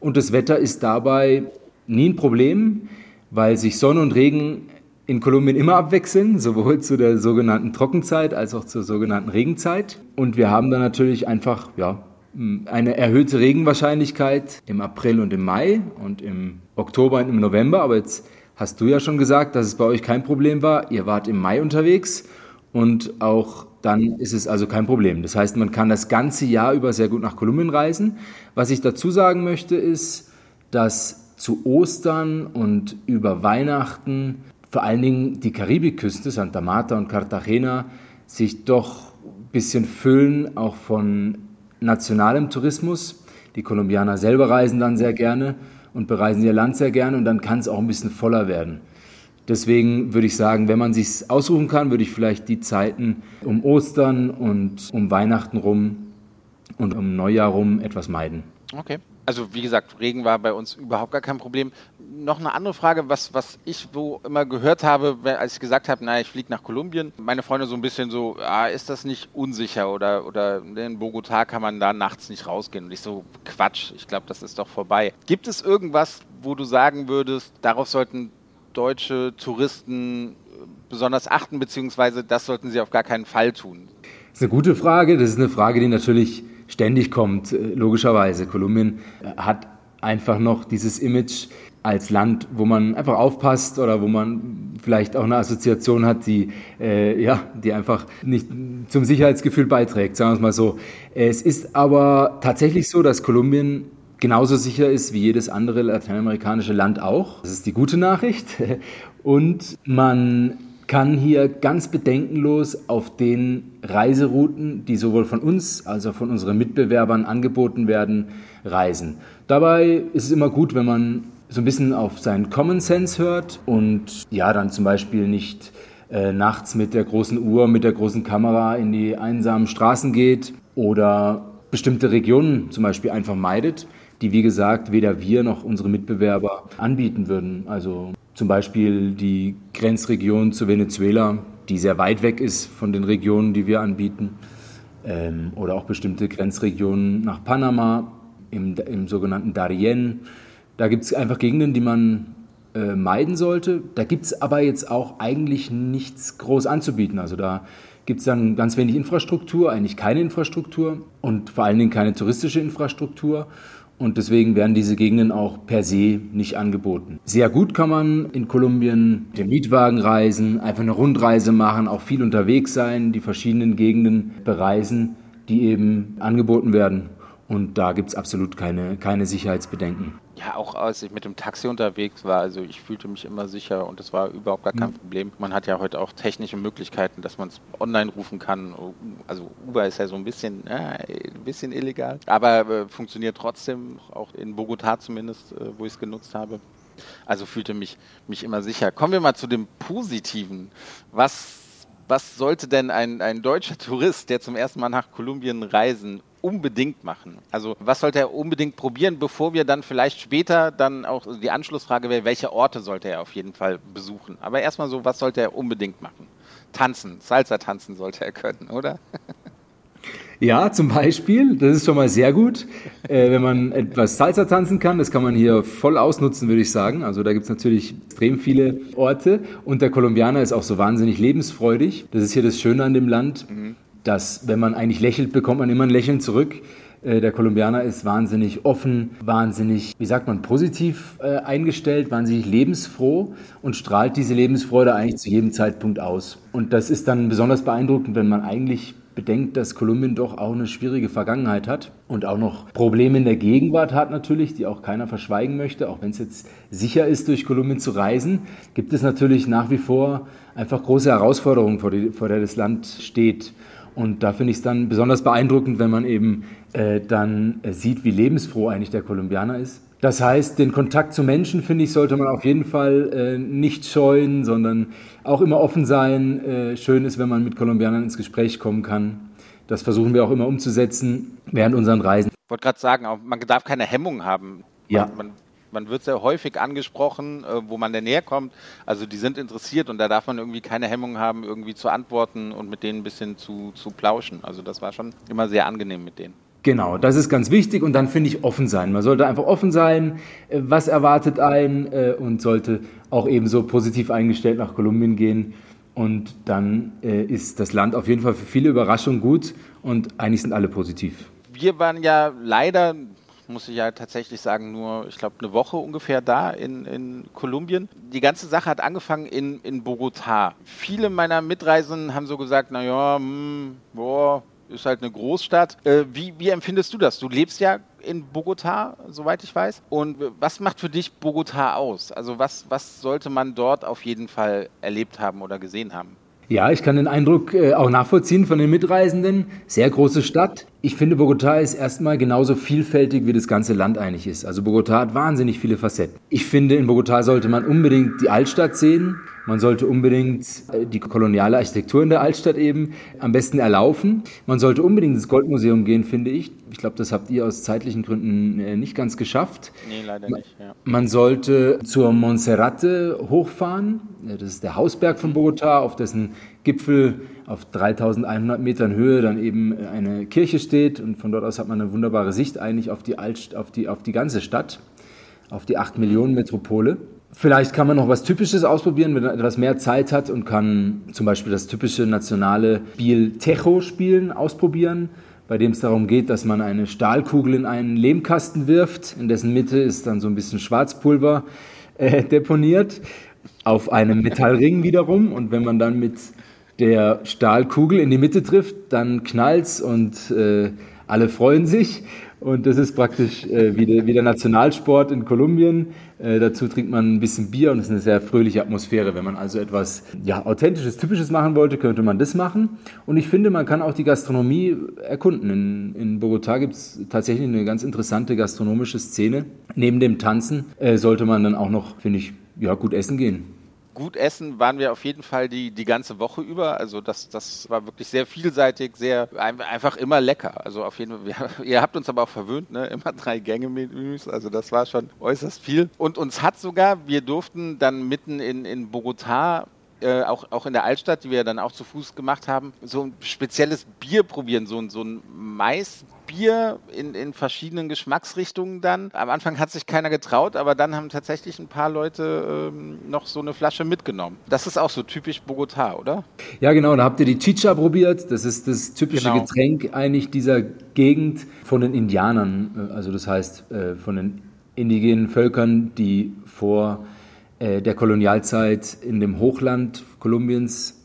und das Wetter ist dabei nie ein Problem, weil sich Sonne und Regen in Kolumbien immer abwechseln, sowohl zu der sogenannten Trockenzeit als auch zur sogenannten Regenzeit. Und wir haben dann natürlich einfach ja, eine erhöhte Regenwahrscheinlichkeit im April und im Mai und im Oktober und im November. Aber jetzt hast du ja schon gesagt, dass es bei euch kein Problem war. Ihr wart im Mai unterwegs und auch dann ist es also kein Problem. Das heißt, man kann das ganze Jahr über sehr gut nach Kolumbien reisen. Was ich dazu sagen möchte, ist, dass zu Ostern und über Weihnachten vor allen Dingen die Karibikküste, Santa Marta und Cartagena, sich doch ein bisschen füllen, auch von nationalem Tourismus. Die Kolumbianer selber reisen dann sehr gerne und bereisen ihr Land sehr gerne und dann kann es auch ein bisschen voller werden. Deswegen würde ich sagen, wenn man sich aussuchen kann, würde ich vielleicht die Zeiten um Ostern und um Weihnachten rum und um Neujahr rum etwas meiden. Okay. Also wie gesagt, Regen war bei uns überhaupt gar kein Problem. Noch eine andere Frage, was, was ich wo immer gehört habe, als ich gesagt habe, naja, ich fliege nach Kolumbien. Meine Freunde so ein bisschen so, ah, ist das nicht unsicher oder, oder in Bogotá kann man da nachts nicht rausgehen. Und ich so, Quatsch, ich glaube, das ist doch vorbei. Gibt es irgendwas, wo du sagen würdest, darauf sollten deutsche Touristen äh, besonders achten, beziehungsweise das sollten sie auf gar keinen Fall tun? Das ist eine gute Frage. Das ist eine Frage, die natürlich ständig kommt, äh, logischerweise. Kolumbien äh, hat einfach noch dieses Image als Land, wo man einfach aufpasst oder wo man vielleicht auch eine Assoziation hat, die, äh, ja, die einfach nicht zum Sicherheitsgefühl beiträgt, sagen wir es mal so. Es ist aber tatsächlich so, dass Kolumbien genauso sicher ist wie jedes andere lateinamerikanische Land auch. Das ist die gute Nachricht. Und man kann hier ganz bedenkenlos auf den Reiserouten, die sowohl von uns als auch von unseren Mitbewerbern angeboten werden, reisen. Dabei ist es immer gut, wenn man so ein bisschen auf seinen Common Sense hört und ja, dann zum Beispiel nicht äh, nachts mit der großen Uhr, mit der großen Kamera in die einsamen Straßen geht oder bestimmte Regionen zum Beispiel einfach meidet, die wie gesagt weder wir noch unsere Mitbewerber anbieten würden. Also zum Beispiel die Grenzregion zu Venezuela, die sehr weit weg ist von den Regionen, die wir anbieten. Ähm, oder auch bestimmte Grenzregionen nach Panama, im, im sogenannten Darien. Da gibt es einfach Gegenden, die man äh, meiden sollte. Da gibt es aber jetzt auch eigentlich nichts groß anzubieten. Also da gibt es dann ganz wenig Infrastruktur, eigentlich keine Infrastruktur und vor allen Dingen keine touristische Infrastruktur. Und deswegen werden diese Gegenden auch per se nicht angeboten. Sehr gut kann man in Kolumbien mit dem Mietwagen reisen, einfach eine Rundreise machen, auch viel unterwegs sein, die verschiedenen Gegenden bereisen, die eben angeboten werden. Und da gibt es absolut keine, keine Sicherheitsbedenken. Ja, auch als ich mit dem Taxi unterwegs war, also ich fühlte mich immer sicher und das war überhaupt gar kein mhm. Problem. Man hat ja heute auch technische Möglichkeiten, dass man es online rufen kann. Also Uber ist ja so ein bisschen, äh, ein bisschen illegal, aber äh, funktioniert trotzdem, auch in Bogotá zumindest, äh, wo ich es genutzt habe. Also fühlte mich, mich immer sicher. Kommen wir mal zu dem Positiven. Was was sollte denn ein, ein deutscher Tourist, der zum ersten Mal nach Kolumbien reisen, unbedingt machen? Also was sollte er unbedingt probieren, bevor wir dann vielleicht später dann auch die Anschlussfrage wäre, welche Orte sollte er auf jeden Fall besuchen? Aber erstmal so, was sollte er unbedingt machen? Tanzen, Salsa tanzen sollte er können, oder? Ja, zum Beispiel, das ist schon mal sehr gut, äh, wenn man etwas Salsa tanzen kann. Das kann man hier voll ausnutzen, würde ich sagen. Also da gibt es natürlich extrem viele Orte und der Kolumbianer ist auch so wahnsinnig lebensfreudig. Das ist hier das Schöne an dem Land, mhm. Dass wenn man eigentlich lächelt, bekommt man immer ein Lächeln zurück. Äh, der Kolumbianer ist wahnsinnig offen, wahnsinnig, wie sagt man, positiv äh, eingestellt, wahnsinnig lebensfroh und strahlt diese Lebensfreude eigentlich zu jedem Zeitpunkt aus. Und das ist dann besonders beeindruckend, wenn man eigentlich bedenkt, dass Kolumbien doch auch eine schwierige Vergangenheit hat und auch noch Probleme in der Gegenwart hat natürlich, die auch keiner verschweigen möchte. Auch wenn es jetzt sicher ist, durch Kolumbien zu reisen, gibt es natürlich nach wie vor einfach große Herausforderungen, vor, die, vor der das Land steht. Und da finde ich es dann besonders beeindruckend, wenn man eben äh, dann äh, sieht, wie lebensfroh eigentlich der Kolumbianer ist das heißt, den Kontakt zu Menschen, finde ich, sollte man auf jeden Fall äh, nicht scheuen, sondern auch immer offen sein. Äh, schön ist, wenn man mit Kolumbianern ins Gespräch kommen kann. Das versuchen wir auch immer umzusetzen während unseren Reisen. Ich wollte gerade sagen, man darf keine Hemmung haben. Ja. Man, man wird sehr häufig angesprochen, äh, wo man denn herkommt. Also die sind interessiert und da darf man irgendwie keine Hemmung haben, irgendwie zu antworten und mit denen ein bisschen zu, zu plauschen. Also das war schon immer sehr angenehm mit denen. Genau, das ist ganz wichtig und dann finde ich offen sein. Man sollte einfach offen sein, äh, was erwartet einen äh, und sollte auch ebenso positiv eingestellt nach Kolumbien gehen. Und dann äh, ist das Land auf jeden Fall für viele Überraschungen gut und eigentlich sind alle positiv. Wir waren ja leider, muss ich ja tatsächlich sagen, nur, ich glaube, eine Woche ungefähr da in, in Kolumbien. Die ganze Sache hat angefangen in, in Bogotá. Viele meiner Mitreisenden haben so gesagt, naja, hm, boah, ist halt eine Großstadt. Äh, wie, wie empfindest du das? Du lebst ja in Bogota, soweit ich weiß. Und was macht für dich Bogota aus? Also was, was sollte man dort auf jeden Fall erlebt haben oder gesehen haben? Ja, ich kann den Eindruck äh, auch nachvollziehen von den Mitreisenden. Sehr große Stadt. Ich finde, Bogota ist erstmal genauso vielfältig, wie das ganze Land eigentlich ist. Also Bogota hat wahnsinnig viele Facetten. Ich finde, in Bogota sollte man unbedingt die Altstadt sehen. Man sollte unbedingt äh, die koloniale Architektur in der Altstadt eben am besten erlaufen. Man sollte unbedingt ins Goldmuseum gehen, finde ich. Ich glaube, das habt ihr aus zeitlichen Gründen äh, nicht ganz geschafft. Nee, leider nicht. Ja. Man sollte zur Monserrate hochfahren. Das ist der Hausberg von Bogota, auf dessen Gipfel auf 3100 Metern Höhe dann eben eine Kirche steht. Und von dort aus hat man eine wunderbare Sicht eigentlich auf die, Alt, auf die, auf die ganze Stadt, auf die 8 Millionen Metropole. Vielleicht kann man noch was Typisches ausprobieren, wenn man etwas mehr Zeit hat und kann zum Beispiel das typische nationale Spiel Tejo spielen, ausprobieren, bei dem es darum geht, dass man eine Stahlkugel in einen Lehmkasten wirft, in dessen Mitte ist dann so ein bisschen Schwarzpulver äh, deponiert, auf einem Metallring wiederum. Und wenn man dann mit der Stahlkugel in die Mitte trifft, dann knallt's und äh, alle freuen sich. Und das ist praktisch äh, wie, der, wie, der, Nationalsport in Kolumbien. Äh, dazu trinkt man ein bisschen Bier und es ist eine sehr fröhliche Atmosphäre. Wenn man also etwas ja, Authentisches, Typisches machen wollte, könnte man das machen. Und ich finde, man kann auch die Gastronomie erkunden. In, in Bogotá gibt es tatsächlich eine ganz interessante gastronomische Szene. Neben dem Tanzen äh, sollte man dann auch noch, finde ich, ja, gut essen gehen gut essen waren wir auf jeden Fall die, die ganze Woche über. Also das, das war wirklich sehr vielseitig, sehr einfach immer lecker. Also auf jeden Fall, wir, ihr habt uns aber auch verwöhnt, ne? Immer drei Gänge-Menüs. Also das war schon äußerst viel. Und uns hat sogar, wir durften dann mitten in, in Bogotá äh, auch, auch in der Altstadt, die wir dann auch zu Fuß gemacht haben, so ein spezielles Bier probieren, so, so ein Maisbier in, in verschiedenen Geschmacksrichtungen dann. Am Anfang hat sich keiner getraut, aber dann haben tatsächlich ein paar Leute ähm, noch so eine Flasche mitgenommen. Das ist auch so typisch Bogotá, oder? Ja, genau. Da habt ihr die Chicha probiert. Das ist das typische genau. Getränk eigentlich dieser Gegend von den Indianern. Also das heißt äh, von den indigenen Völkern, die vor äh, der Kolonialzeit in dem Hochland Kolumbiens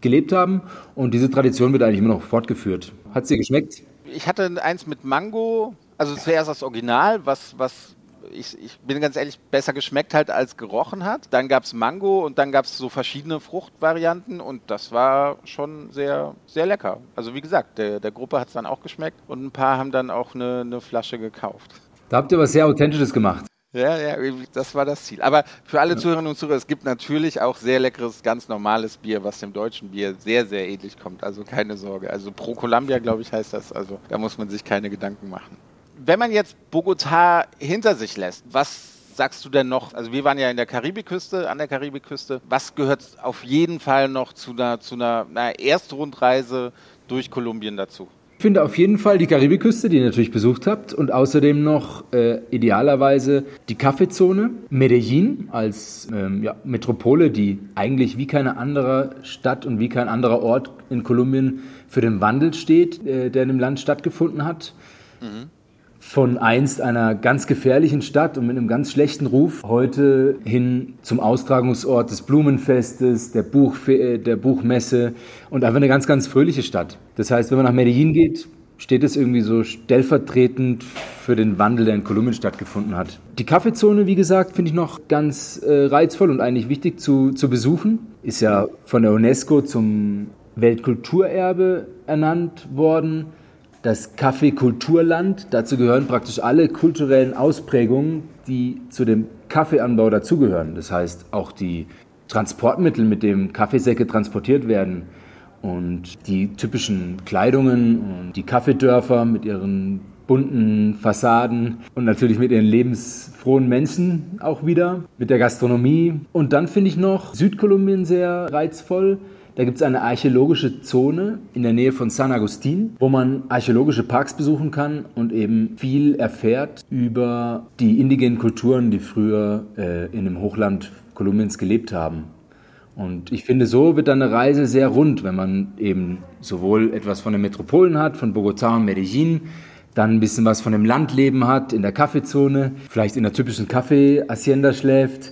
gelebt haben. Und diese Tradition wird eigentlich immer noch fortgeführt. Hat es dir geschmeckt? Ich hatte eins mit Mango, also zuerst das Original, was, was ich, ich, bin ganz ehrlich, besser geschmeckt halt als gerochen hat. Dann gab es Mango und dann gab es so verschiedene Fruchtvarianten und das war schon sehr, sehr lecker. Also wie gesagt, der, der Gruppe hat es dann auch geschmeckt und ein paar haben dann auch eine, eine Flasche gekauft. Da habt ihr was sehr Authentisches gemacht. Ja, ja, das war das Ziel. Aber für alle Zuhörerinnen und Zuhörer, es gibt natürlich auch sehr leckeres, ganz normales Bier, was dem deutschen Bier sehr, sehr ähnlich kommt. Also keine Sorge. Also Pro Columbia, glaube ich, heißt das. Also da muss man sich keine Gedanken machen. Wenn man jetzt Bogotá hinter sich lässt, was sagst du denn noch? Also wir waren ja in der Karibikküste, an der Karibikküste. Was gehört auf jeden Fall noch zu einer, zu einer, einer Erstrundreise durch Kolumbien dazu? Ich finde auf jeden Fall die Karibikküste, die ihr natürlich besucht habt, und außerdem noch äh, idealerweise die Kaffeezone, Medellin als ähm, ja, Metropole, die eigentlich wie keine andere Stadt und wie kein anderer Ort in Kolumbien für den Wandel steht, äh, der in dem Land stattgefunden hat. Mhm von einst einer ganz gefährlichen Stadt und mit einem ganz schlechten Ruf heute hin zum Austragungsort des Blumenfestes, der, Buch, äh, der Buchmesse und einfach eine ganz, ganz fröhliche Stadt. Das heißt, wenn man nach Medellin geht, steht es irgendwie so stellvertretend für den Wandel, der in Kolumbien stattgefunden hat. Die Kaffeezone, wie gesagt, finde ich noch ganz äh, reizvoll und eigentlich wichtig zu, zu besuchen. Ist ja von der UNESCO zum Weltkulturerbe ernannt worden das Kaffeekulturland. Dazu gehören praktisch alle kulturellen Ausprägungen, die zu dem Kaffeeanbau dazugehören. Das heißt auch die Transportmittel, mit denen Kaffeesäcke transportiert werden und die typischen Kleidungen und die Kaffeedörfer mit ihren bunten Fassaden und natürlich mit ihren lebensfrohen Menschen auch wieder, mit der Gastronomie. Und dann finde ich noch Südkolumbien sehr reizvoll. Da gibt es eine archäologische Zone in der Nähe von San Agustin, wo man archäologische Parks besuchen kann und eben viel erfährt über die indigenen Kulturen, die früher äh, in dem Hochland Kolumbiens gelebt haben. Und ich finde, so wird dann eine Reise sehr rund, wenn man eben sowohl etwas von den Metropolen hat, von Bogotá und Medellin, dann ein bisschen was von dem Landleben hat, in der Kaffeezone, vielleicht in der typischen Kaffee-Hacienda schläft,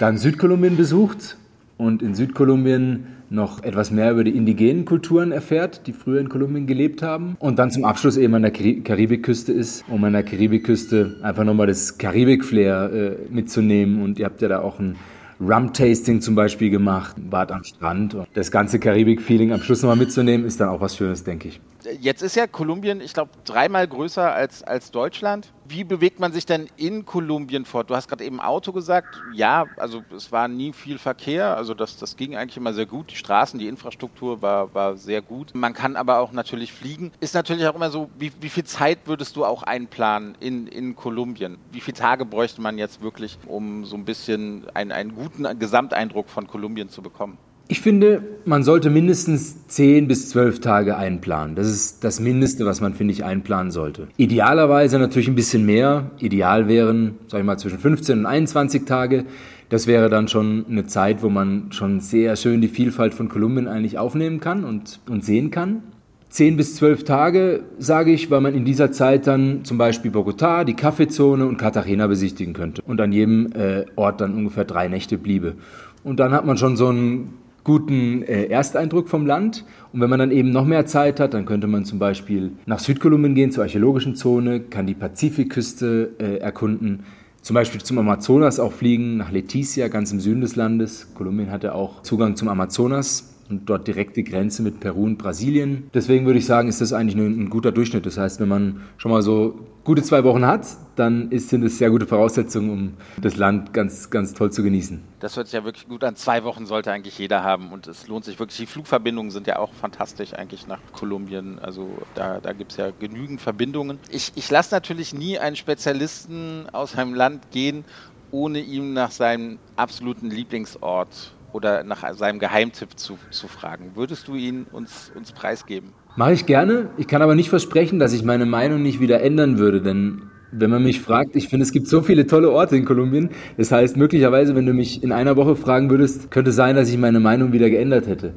dann Südkolumbien besucht und in Südkolumbien noch etwas mehr über die indigenen Kulturen erfährt, die früher in Kolumbien gelebt haben. Und dann zum Abschluss eben an der Karibikküste ist, um an der Karibikküste einfach nochmal das Karibik-Flair äh, mitzunehmen. Und ihr habt ja da auch ein Rum-Tasting zum Beispiel gemacht, wart am Strand. Und das ganze Karibik-Feeling am Schluss nochmal mitzunehmen, ist dann auch was Schönes, denke ich. Jetzt ist ja Kolumbien, ich glaube, dreimal größer als, als Deutschland. Wie bewegt man sich denn in Kolumbien fort? Du hast gerade eben Auto gesagt. Ja, also es war nie viel Verkehr. Also das, das ging eigentlich immer sehr gut. Die Straßen, die Infrastruktur war, war sehr gut. Man kann aber auch natürlich fliegen. Ist natürlich auch immer so, wie, wie viel Zeit würdest du auch einplanen in, in Kolumbien? Wie viele Tage bräuchte man jetzt wirklich, um so ein bisschen einen, einen guten Gesamteindruck von Kolumbien zu bekommen? Ich finde, man sollte mindestens 10 bis 12 Tage einplanen. Das ist das Mindeste, was man, finde ich, einplanen sollte. Idealerweise natürlich ein bisschen mehr. Ideal wären, sage ich mal, zwischen 15 und 21 Tage. Das wäre dann schon eine Zeit, wo man schon sehr schön die Vielfalt von Kolumbien eigentlich aufnehmen kann und, und sehen kann. 10 bis 12 Tage, sage ich, weil man in dieser Zeit dann zum Beispiel Bogotá, die Kaffeezone und Cartagena besichtigen könnte und an jedem äh, Ort dann ungefähr drei Nächte bliebe. Und dann hat man schon so ein guten äh, Ersteindruck vom Land. Und wenn man dann eben noch mehr Zeit hat, dann könnte man zum Beispiel nach Südkolumbien gehen, zur archäologischen Zone, kann die Pazifikküste äh, erkunden, zum Beispiel zum Amazonas auch fliegen, nach Leticia, ganz im Süden des Landes. Kolumbien hatte auch Zugang zum Amazonas und dort direkte Grenze mit Peru und Brasilien. Deswegen würde ich sagen, ist das eigentlich ein, ein guter Durchschnitt. Das heißt, wenn man schon mal so gute zwei Wochen hat, dann sind es sehr gute Voraussetzungen, um das Land ganz, ganz toll zu genießen. Das hört sich ja wirklich gut an. Zwei Wochen sollte eigentlich jeder haben und es lohnt sich wirklich. Die Flugverbindungen sind ja auch fantastisch eigentlich nach Kolumbien. Also da, da gibt es ja genügend Verbindungen. Ich, ich lasse natürlich nie einen Spezialisten aus einem Land gehen, ohne ihm nach seinem absoluten Lieblingsort oder nach seinem Geheimtipp zu, zu fragen. Würdest du ihn uns, uns preisgeben? Mache ich gerne. Ich kann aber nicht versprechen, dass ich meine Meinung nicht wieder ändern würde, denn wenn man mich fragt, ich finde, es gibt so viele tolle Orte in Kolumbien. Das heißt, möglicherweise, wenn du mich in einer Woche fragen würdest, könnte sein, dass ich meine Meinung wieder geändert hätte.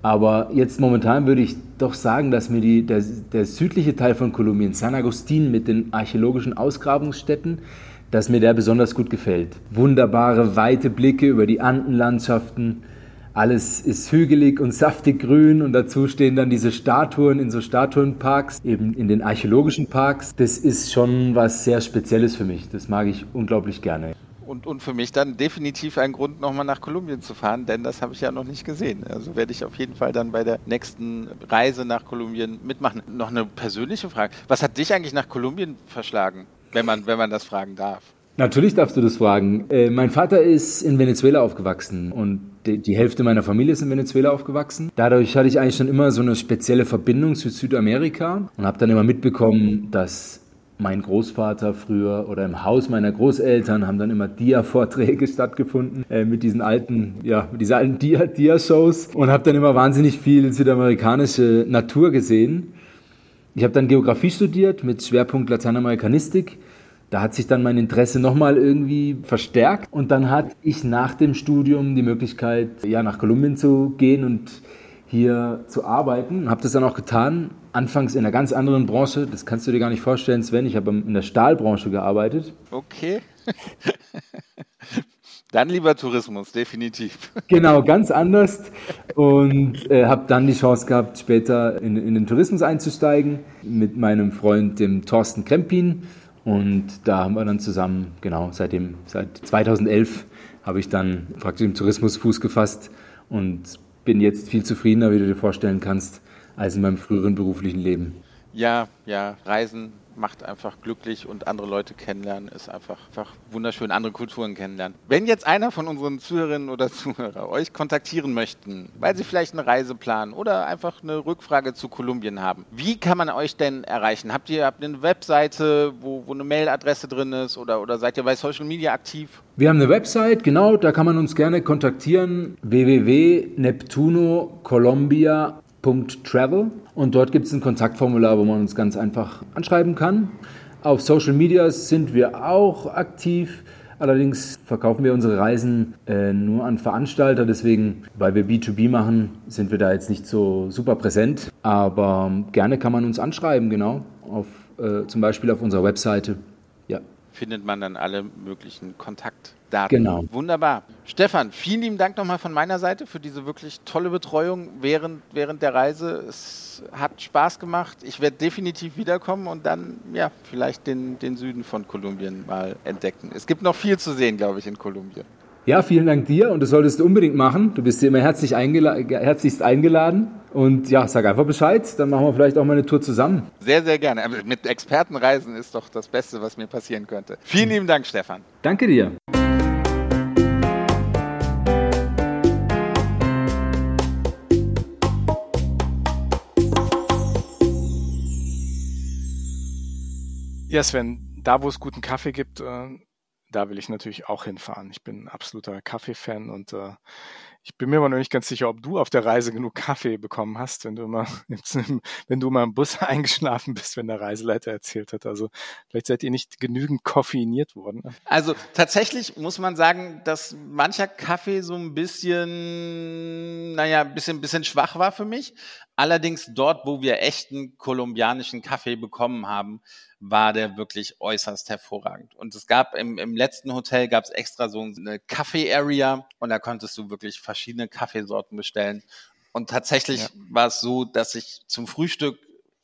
Aber jetzt momentan würde ich doch sagen, dass mir die, der, der südliche Teil von Kolumbien, San Agustin mit den archäologischen Ausgrabungsstätten, dass mir der besonders gut gefällt. Wunderbare, weite Blicke über die Andenlandschaften. Alles ist hügelig und saftig grün und dazu stehen dann diese Statuen in so Statuenparks, eben in den archäologischen Parks. Das ist schon was sehr Spezielles für mich. Das mag ich unglaublich gerne. Und, und für mich dann definitiv ein Grund, nochmal nach Kolumbien zu fahren, denn das habe ich ja noch nicht gesehen. Also werde ich auf jeden Fall dann bei der nächsten Reise nach Kolumbien mitmachen. Noch eine persönliche Frage. Was hat dich eigentlich nach Kolumbien verschlagen? Wenn man, wenn man das fragen darf. Natürlich darfst du das fragen. Äh, mein Vater ist in Venezuela aufgewachsen und die, die, Hälfte meiner Familie ist in Venezuela aufgewachsen. Dadurch hatte ich eigentlich schon immer so eine spezielle Verbindung zu Südamerika und habe dann immer mitbekommen, dass mein Großvater früher oder im Haus meiner Großeltern haben dann immer Dia-Vorträge stattgefunden äh, mit diesen alten, ja, mit diesen alten Dia-Shows und habe dann immer wahnsinnig viel südamerikanische Natur gesehen. Ich habe dann Geografie studiert mit Schwerpunkt Lateinamerikanistik. Da hat sich dann mein Interesse nochmal irgendwie verstärkt. Und dann hatte ich nach dem Studium die Möglichkeit, ja, nach Kolumbien zu gehen und hier zu arbeiten. Habe das dann auch getan. Anfangs in einer ganz anderen Branche. Das kannst du dir gar nicht vorstellen, Sven. Ich habe in der Stahlbranche gearbeitet. Okay. Dann lieber Tourismus, definitiv. Genau, ganz anders. Und äh, habe dann die Chance gehabt, später in, in, den Tourismus einzusteigen mit meinem Freund, dem Thorsten Krempin. Und da haben wir dann zusammen, genau, seitdem, seit 2011 habe ich dann praktisch im Tourismus Fuß gefasst und bin jetzt viel zufriedener, wie du dir vorstellen kannst, als in meinem früheren beruflichen Leben. Ja, ja, Reisen macht einfach glücklich und andere Leute kennenlernen ist einfach, einfach wunderschön, andere Kulturen kennenlernen. Wenn jetzt einer von unseren Zuhörerinnen oder Zuhörer euch kontaktieren möchten, weil sie vielleicht eine Reise planen oder einfach eine Rückfrage zu Kolumbien haben, wie kann man euch denn erreichen? Habt ihr, habt eine Webseite, wo, wo eine Mailadresse drin ist oder, oder seid ihr bei Social Media aktiv? Wir haben eine Website, genau, da kann man uns gerne kontaktieren. www.neptunocolombia.com Travel und dort gibt es ein Kontaktformular, wo man uns ganz einfach anschreiben kann. Auf Social Media sind wir auch aktiv. Allerdings verkaufen wir unsere Reisen äh, nur an Veranstalter, deswegen, weil wir B2B machen, sind wir da jetzt nicht so super präsent. Aber gerne kann man uns anschreiben, genau, auf, äh, zum Beispiel auf unserer Webseite. Ja. Findet man dann alle möglichen Kontaktdaten Daten. Genau. Wunderbar. Stefan, vielen lieben Dank nochmal von meiner Seite für diese wirklich tolle Betreuung während, während der Reise. Es hat Spaß gemacht. Ich werde definitiv wiederkommen und dann ja vielleicht den, den Süden von Kolumbien mal entdecken. Es gibt noch viel zu sehen, glaube ich, in Kolumbien. Ja, vielen Dank dir und das solltest du unbedingt machen. Du bist hier immer herzlich eingela herzlichst eingeladen. Und ja, sag einfach Bescheid, dann machen wir vielleicht auch mal eine Tour zusammen. Sehr, sehr gerne. Aber mit Expertenreisen ist doch das Beste, was mir passieren könnte. Vielen lieben Dank, Stefan. Danke dir. Ja, Sven, da wo es guten Kaffee gibt, äh, da will ich natürlich auch hinfahren. Ich bin ein absoluter Kaffee-Fan und äh, ich bin mir aber noch nicht ganz sicher, ob du auf der Reise genug Kaffee bekommen hast, wenn du immer, wenn du mal im Bus eingeschlafen bist, wenn der Reiseleiter erzählt hat. Also vielleicht seid ihr nicht genügend koffeiniert worden. Ne? Also tatsächlich muss man sagen, dass mancher Kaffee so ein bisschen, naja, ein bisschen, bisschen schwach war für mich. Allerdings dort, wo wir echten kolumbianischen Kaffee bekommen haben, war der wirklich äußerst hervorragend. Und es gab im, im letzten Hotel gab es extra so eine Kaffee-Area und da konntest du wirklich verschiedene Kaffeesorten bestellen. Und tatsächlich ja. war es so, dass ich zum Frühstück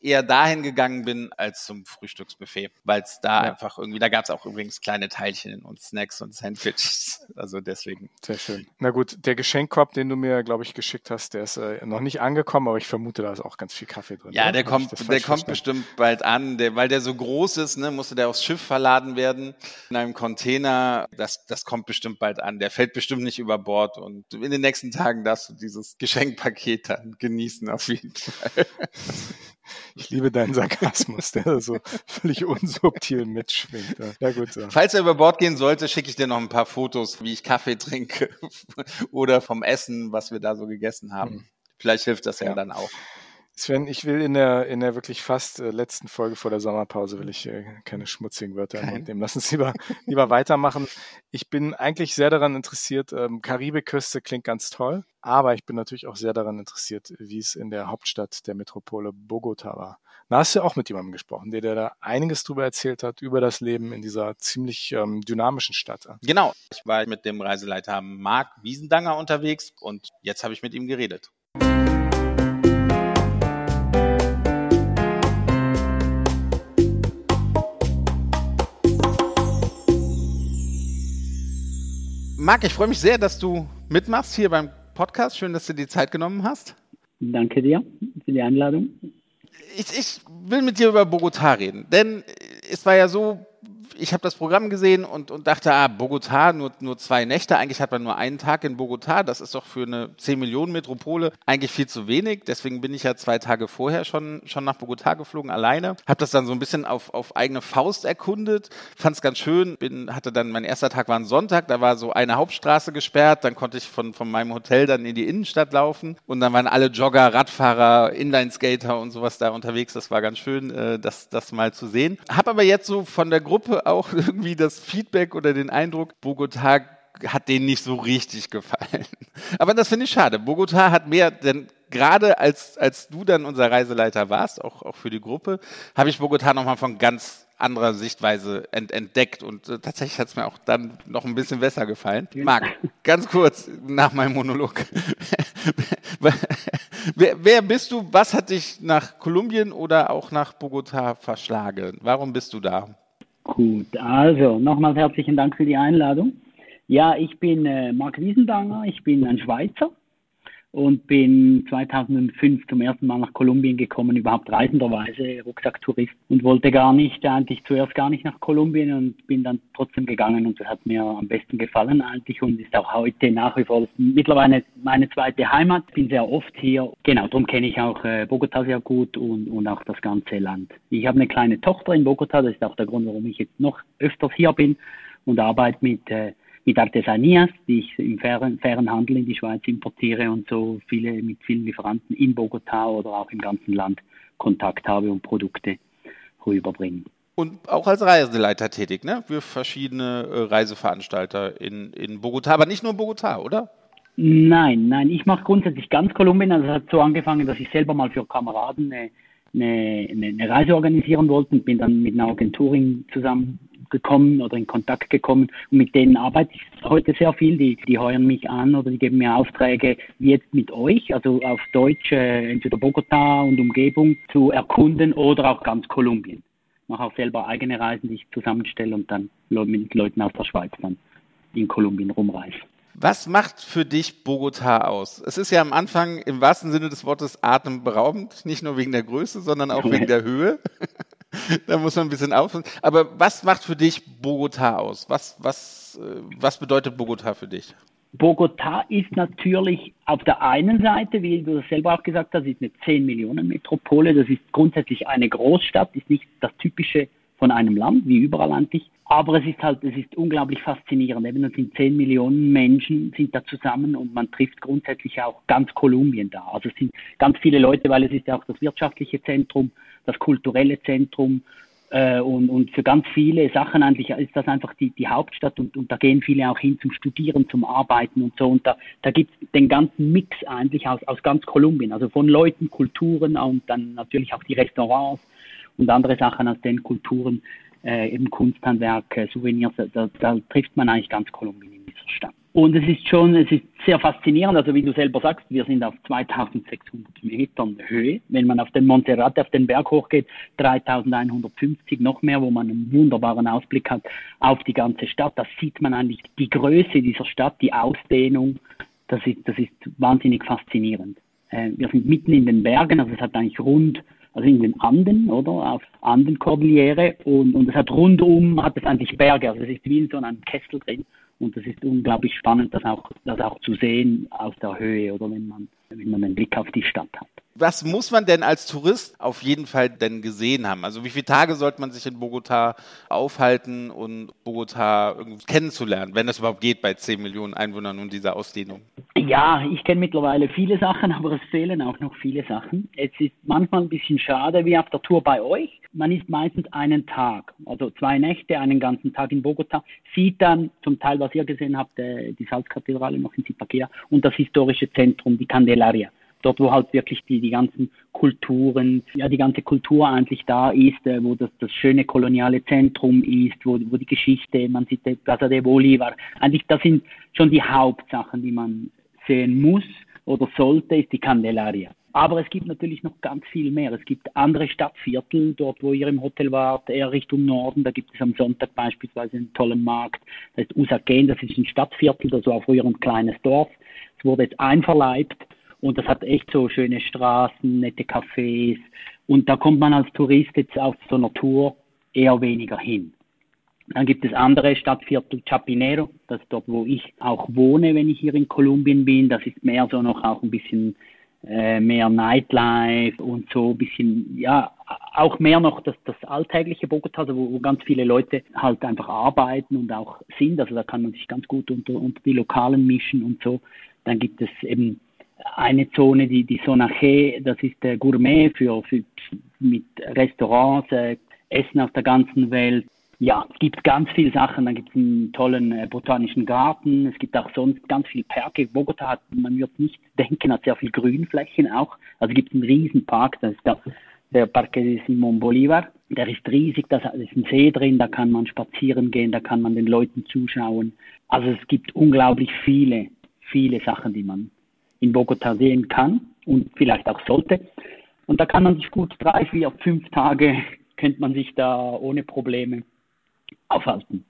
eher dahin gegangen bin als zum Frühstücksbuffet, weil es da ja. einfach irgendwie, da gab es auch übrigens kleine Teilchen und Snacks und Sandwiches. Also deswegen. Sehr schön. Na gut, der Geschenkkorb, den du mir, glaube ich, geschickt hast, der ist äh, noch nicht angekommen, aber ich vermute, da ist auch ganz viel Kaffee drin. Ja, oder? der kommt, der kommt bestimmt bald an, der, weil der so groß ist, ne, musste der aufs Schiff verladen werden in einem Container. Das, das kommt bestimmt bald an. Der fällt bestimmt nicht über Bord und in den nächsten Tagen darfst du dieses Geschenkpaket dann genießen auf jeden Fall. Ich liebe deinen Sarkasmus, der so völlig unsubtil mitschwingt. Ja, gut. So. Falls er über Bord gehen sollte, schicke ich dir noch ein paar Fotos, wie ich Kaffee trinke oder vom Essen, was wir da so gegessen haben. Hm. Vielleicht hilft das ja, ja dann auch. Sven, ich will in der, in der wirklich fast äh, letzten Folge vor der Sommerpause will ich äh, keine schmutzigen Wörter Kein. nehmen. Lass uns lieber, lieber weitermachen. Ich bin eigentlich sehr daran interessiert, ähm, Karibikküste klingt ganz toll, aber ich bin natürlich auch sehr daran interessiert, wie es in der Hauptstadt der Metropole Bogota war. Da hast du auch mit jemandem gesprochen, der dir da einiges drüber erzählt hat, über das Leben in dieser ziemlich ähm, dynamischen Stadt. Genau. Ich war mit dem Reiseleiter Marc Wiesendanger unterwegs und jetzt habe ich mit ihm geredet. Marc, ich freue mich sehr, dass du mitmachst hier beim Podcast. Schön, dass du dir Zeit genommen hast. Danke dir für die Einladung. Ich, ich will mit dir über Bogotá reden, denn es war ja so, ich habe das Programm gesehen und, und dachte, ah, Bogotá, nur, nur zwei Nächte. Eigentlich hat man nur einen Tag in Bogotá. Das ist doch für eine 10 Millionen Metropole eigentlich viel zu wenig. Deswegen bin ich ja zwei Tage vorher schon, schon nach Bogotá geflogen, alleine. Habe das dann so ein bisschen auf, auf eigene Faust erkundet. Fand es ganz schön. Bin, hatte dann, mein erster Tag war ein Sonntag. Da war so eine Hauptstraße gesperrt. Dann konnte ich von, von meinem Hotel dann in die Innenstadt laufen. Und dann waren alle Jogger, Radfahrer, Inlineskater und sowas da unterwegs. Das war ganz schön, äh, das, das mal zu sehen. Habe aber jetzt so von der Gruppe auch irgendwie das Feedback oder den Eindruck, Bogotá hat denen nicht so richtig gefallen. Aber das finde ich schade. Bogotá hat mehr, denn gerade als, als du dann unser Reiseleiter warst, auch, auch für die Gruppe, habe ich Bogotá nochmal von ganz anderer Sichtweise ent, entdeckt und äh, tatsächlich hat es mir auch dann noch ein bisschen besser gefallen. Marc, ganz kurz nach meinem Monolog. wer, wer bist du? Was hat dich nach Kolumbien oder auch nach Bogotá verschlagen? Warum bist du da? Gut, also nochmals herzlichen Dank für die Einladung. Ja, ich bin äh, Marc Wiesendanger, ich bin ein Schweizer und bin 2005 zum ersten Mal nach Kolumbien gekommen, überhaupt reisenderweise, Rucksacktourist und wollte gar nicht, eigentlich zuerst gar nicht nach Kolumbien und bin dann trotzdem gegangen und das hat mir am besten gefallen eigentlich und ist auch heute nach wie vor mittlerweile meine zweite Heimat. Bin sehr oft hier. Genau, darum kenne ich auch äh, Bogota sehr gut und, und auch das ganze Land. Ich habe eine kleine Tochter in Bogota, das ist auch der Grund, warum ich jetzt noch öfters hier bin und arbeite mit äh, mit Artesanias, die ich im fairen, fairen Handel in die Schweiz importiere und so viele mit vielen Lieferanten in Bogotá oder auch im ganzen Land Kontakt habe und Produkte rüberbringe. Und auch als Reiseleiter tätig, ne? Für verschiedene äh, Reiseveranstalter in, in Bogotá, aber nicht nur Bogotá, oder? Nein, nein, ich mache grundsätzlich ganz Kolumbien. Also es hat so angefangen, dass ich selber mal für Kameraden eine, eine, eine Reise organisieren wollte und bin dann mit einer Agenturin zusammen gekommen oder in Kontakt gekommen und mit denen arbeite ich heute sehr viel. Die, die heuern mich an oder die geben mir Aufträge, jetzt mit euch, also auf Deutsch, äh, entweder Bogota und Umgebung zu erkunden oder auch ganz Kolumbien. Ich mache auch selber eigene Reisen, die ich zusammenstelle und dann mit Leuten aus der Schweiz dann in Kolumbien rumreise. Was macht für dich Bogota aus? Es ist ja am Anfang im wahrsten Sinne des Wortes atemberaubend, nicht nur wegen der Größe, sondern auch wegen der Höhe. da muss man ein bisschen aufpassen. Aber was macht für dich Bogota aus? Was, was, äh, was bedeutet Bogota für dich? Bogota ist natürlich auf der einen Seite, wie du das selber auch gesagt hast, ist eine 10 Millionen Metropole. Das ist grundsätzlich eine Großstadt, ist nicht das typische von einem Land, wie überall eigentlich. Aber es ist halt, es ist unglaublich faszinierend. Eben, es sind 10 Millionen Menschen sind da zusammen und man trifft grundsätzlich auch ganz Kolumbien da. Also es sind ganz viele Leute, weil es ist ja auch das wirtschaftliche Zentrum, das kulturelle Zentrum, äh, und, und für ganz viele Sachen eigentlich ist das einfach die, die Hauptstadt und, und da gehen viele auch hin zum Studieren, zum Arbeiten und so. Und da, da gibt es den ganzen Mix eigentlich aus, aus ganz Kolumbien, also von Leuten, Kulturen und dann natürlich auch die Restaurants und andere Sachen aus den Kulturen, äh, eben Kunsthandwerk, äh, Souvenirs, da, da trifft man eigentlich ganz Kolumbien in dieser Stadt. Und es ist schon, es ist sehr faszinierend, also wie du selber sagst, wir sind auf 2600 Metern Höhe. Wenn man auf den Monterrate, auf den Berg hochgeht, 3150 noch mehr, wo man einen wunderbaren Ausblick hat auf die ganze Stadt. Da sieht man eigentlich die Größe dieser Stadt, die Ausdehnung. Das ist, das ist wahnsinnig faszinierend. Äh, wir sind mitten in den Bergen, also es hat eigentlich rund also in den Anden, oder, auf Andenkordillere. Und, und es hat rundum, hat es eigentlich Berge, also es ist wie in so einem Kessel drin. Und das ist unglaublich spannend, das auch, das auch zu sehen aus der Höhe oder? Wenn man, wenn man einen Blick auf die Stadt hat. Was muss man denn als Tourist auf jeden Fall denn gesehen haben? Also wie viele Tage sollte man sich in Bogota aufhalten und Bogota kennenzulernen, wenn das überhaupt geht bei 10 Millionen Einwohnern und dieser Ausdehnung? Ja, ich kenne mittlerweile viele Sachen, aber es fehlen auch noch viele Sachen. Es ist manchmal ein bisschen schade, wie auf der Tour bei euch. Man ist meistens einen Tag, also zwei Nächte, einen ganzen Tag in Bogota, sieht dann zum Teil, was ihr gesehen habt, äh, die Salzkathedrale noch in Zipaquea und das historische Zentrum, die Candelaria dort wo halt wirklich die, die ganzen Kulturen, ja die ganze Kultur eigentlich da ist, äh, wo das, das schöne koloniale Zentrum ist, wo, wo die Geschichte, man sieht Plaza de Bolivar, eigentlich das sind schon die Hauptsachen, die man sehen muss oder sollte, ist die Candelaria. Aber es gibt natürlich noch ganz viel mehr. Es gibt andere Stadtviertel, dort wo ihr im Hotel wart, eher Richtung Norden. Da gibt es am Sonntag beispielsweise einen tollen Markt. Das ist Usagen, das ist ein Stadtviertel, das war früher ein kleines Dorf. Es wurde jetzt einverleibt und das hat echt so schöne Straßen, nette Cafés. Und da kommt man als Tourist jetzt auf so einer Tour eher weniger hin. Dann gibt es andere Stadtviertel, Chapinero, das ist dort, wo ich auch wohne, wenn ich hier in Kolumbien bin. Das ist mehr so noch auch ein bisschen äh, mehr Nightlife und so ein bisschen, ja, auch mehr noch das, das alltägliche Bogota, also wo, wo ganz viele Leute halt einfach arbeiten und auch sind. Also da kann man sich ganz gut unter, unter die Lokalen mischen und so. Dann gibt es eben eine Zone, die, die Sonache, das ist der Gourmet für, für mit Restaurants, äh, Essen aus der ganzen Welt. Ja, es gibt ganz viele Sachen. Dann gibt es einen tollen äh, botanischen Garten. Es gibt auch sonst ganz viele Parke. Bogota hat, man wird nicht denken, hat sehr viel Grünflächen auch. Also gibt es einen riesen Park, das ist der, der Parque de Simón Bolívar. Der ist riesig, da ist ein See drin, da kann man spazieren gehen, da kann man den Leuten zuschauen. Also es gibt unglaublich viele, viele Sachen, die man in Bogota sehen kann und vielleicht auch sollte. Und da kann man sich gut drei, vier, fünf Tage, könnte man sich da ohne Probleme aufhalten.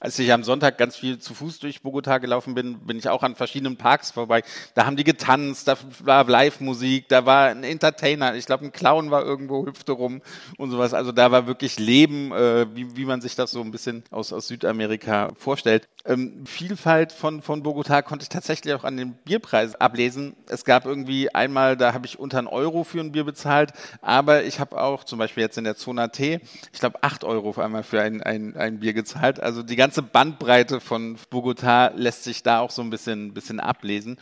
Als ich am Sonntag ganz viel zu Fuß durch Bogota gelaufen bin, bin ich auch an verschiedenen Parks vorbei. Da haben die getanzt, da war Live-Musik, da war ein Entertainer. Ich glaube, ein Clown war irgendwo, hüpfte rum und sowas. Also da war wirklich Leben, äh, wie, wie man sich das so ein bisschen aus, aus Südamerika vorstellt. Ähm, Vielfalt von, von Bogota konnte ich tatsächlich auch an den Bierpreisen ablesen. Es gab irgendwie einmal, da habe ich unter einen Euro für ein Bier bezahlt, aber ich habe auch zum Beispiel jetzt in der Zona T, ich glaube, acht Euro auf einmal für ein, ein, ein Bier gezahlt. Also also die ganze Bandbreite von Bogota lässt sich da auch so ein bisschen, bisschen ablesen.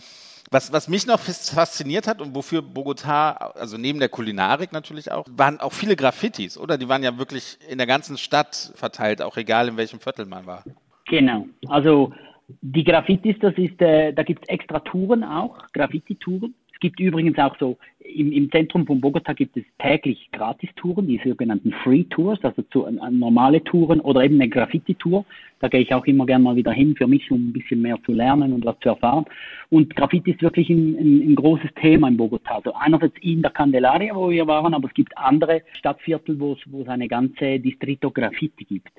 Was, was mich noch fasziniert hat und wofür Bogota, also neben der Kulinarik natürlich auch, waren auch viele Graffitis, oder? Die waren ja wirklich in der ganzen Stadt verteilt, auch egal in welchem Viertel man war. Genau. Also die Graffitis, das ist, äh, da gibt es extra Touren auch, Graffiti-Touren. Es gibt übrigens auch so im, im Zentrum von Bogota gibt es täglich Gratistouren, die sogenannten Free Tours, also zu, äh, normale Touren oder eben eine Graffiti-Tour. Da gehe ich auch immer gerne mal wieder hin für mich, um ein bisschen mehr zu lernen und was zu erfahren. Und Graffiti ist wirklich ein, ein, ein großes Thema in Bogota. Also einerseits in der Candelaria, wo wir waren, aber es gibt andere Stadtviertel, wo es, wo es eine ganze Distrito Graffiti gibt.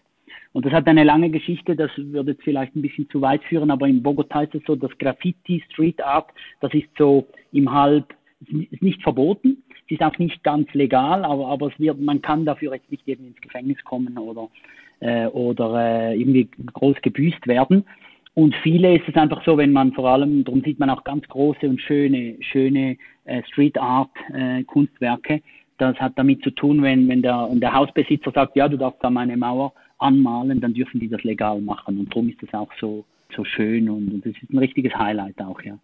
Und das hat eine lange Geschichte, das würde jetzt vielleicht ein bisschen zu weit führen, aber in Bogota ist es so, dass Graffiti, Street Art, das ist so im Halb, ist nicht verboten, es ist auch nicht ganz legal, aber, aber es wird, man kann dafür jetzt nicht irgendwie ins Gefängnis kommen oder, äh, oder äh, irgendwie groß gebüßt werden. Und viele ist es einfach so, wenn man vor allem, darum sieht man auch ganz große und schöne, schöne äh, Street Art äh, Kunstwerke. Das hat damit zu tun, wenn, wenn der, wenn der Hausbesitzer sagt, ja, du darfst da meine Mauer anmalen, dann dürfen die das legal machen. Und darum ist das auch so, so schön und, das ist ein richtiges Highlight auch, ja.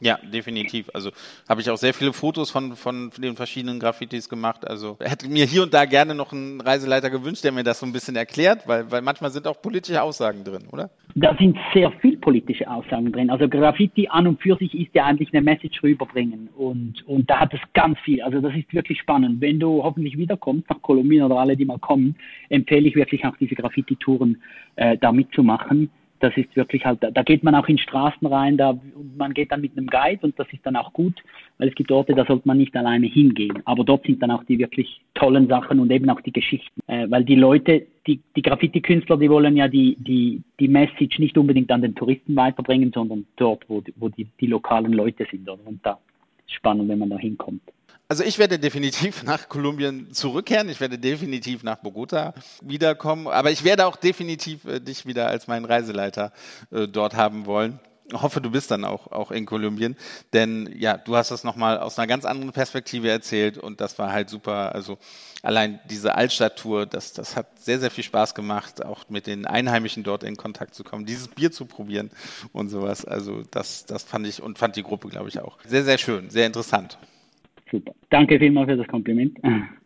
Ja, definitiv. Also habe ich auch sehr viele Fotos von, von den verschiedenen Graffitis gemacht. Also hätte mir hier und da gerne noch einen Reiseleiter gewünscht, der mir das so ein bisschen erklärt, weil, weil manchmal sind auch politische Aussagen drin, oder? Da sind sehr viel politische Aussagen drin. Also Graffiti an und für sich ist ja eigentlich eine Message rüberbringen und, und da hat es ganz viel. Also das ist wirklich spannend. Wenn du hoffentlich wiederkommst nach Kolumbien oder alle, die mal kommen, empfehle ich wirklich auch diese Graffiti-Touren äh, da mitzumachen das ist wirklich halt, da geht man auch in Straßen rein, da man geht dann mit einem Guide und das ist dann auch gut, weil es gibt Orte, da sollte man nicht alleine hingehen. Aber dort sind dann auch die wirklich tollen Sachen und eben auch die Geschichten. Äh, weil die Leute, die, die Graffiti-Künstler, die wollen ja die, die, die Message nicht unbedingt an den Touristen weiterbringen, sondern dort, wo, wo die, die lokalen Leute sind. Oder? Und da ist spannend, wenn man da hinkommt. Also ich werde definitiv nach Kolumbien zurückkehren. Ich werde definitiv nach Bogota wiederkommen. Aber ich werde auch definitiv äh, dich wieder als meinen Reiseleiter äh, dort haben wollen. Ich hoffe, du bist dann auch, auch in Kolumbien. Denn ja, du hast das nochmal aus einer ganz anderen Perspektive erzählt und das war halt super. Also allein diese Altstadttour, das, das hat sehr, sehr viel Spaß gemacht, auch mit den Einheimischen dort in Kontakt zu kommen, dieses Bier zu probieren und sowas. Also das, das fand ich und fand die Gruppe, glaube ich, auch sehr, sehr schön, sehr interessant. Super. Danke vielmals für das Kompliment.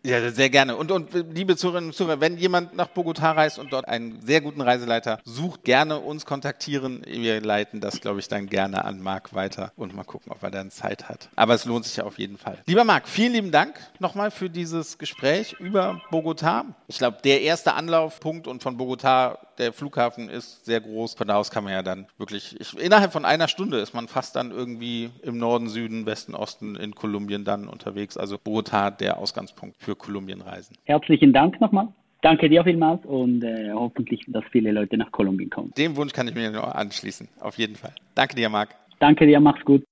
Ja, sehr gerne. Und, und liebe Zuhörerinnen und Zuhörer, wenn jemand nach Bogotá reist und dort einen sehr guten Reiseleiter sucht, gerne uns kontaktieren. Wir leiten das, glaube ich, dann gerne an Marc weiter und mal gucken, ob er dann Zeit hat. Aber es lohnt sich ja auf jeden Fall. Lieber Marc, vielen lieben Dank nochmal für dieses Gespräch über Bogotá. Ich glaube, der erste Anlaufpunkt und von Bogotá, der Flughafen ist sehr groß. Von da aus kann man ja dann wirklich, ich, innerhalb von einer Stunde ist man fast dann irgendwie im Norden, Süden, Westen, Osten in Kolumbien dann unterwegs. Also Bogotá der Ausgangspunkt für Kolumbienreisen. Herzlichen Dank nochmal. Danke dir vielmals und äh, hoffentlich, dass viele Leute nach Kolumbien kommen. Dem Wunsch kann ich mir nur anschließen, auf jeden Fall. Danke dir, Marc. Danke dir, mach's gut.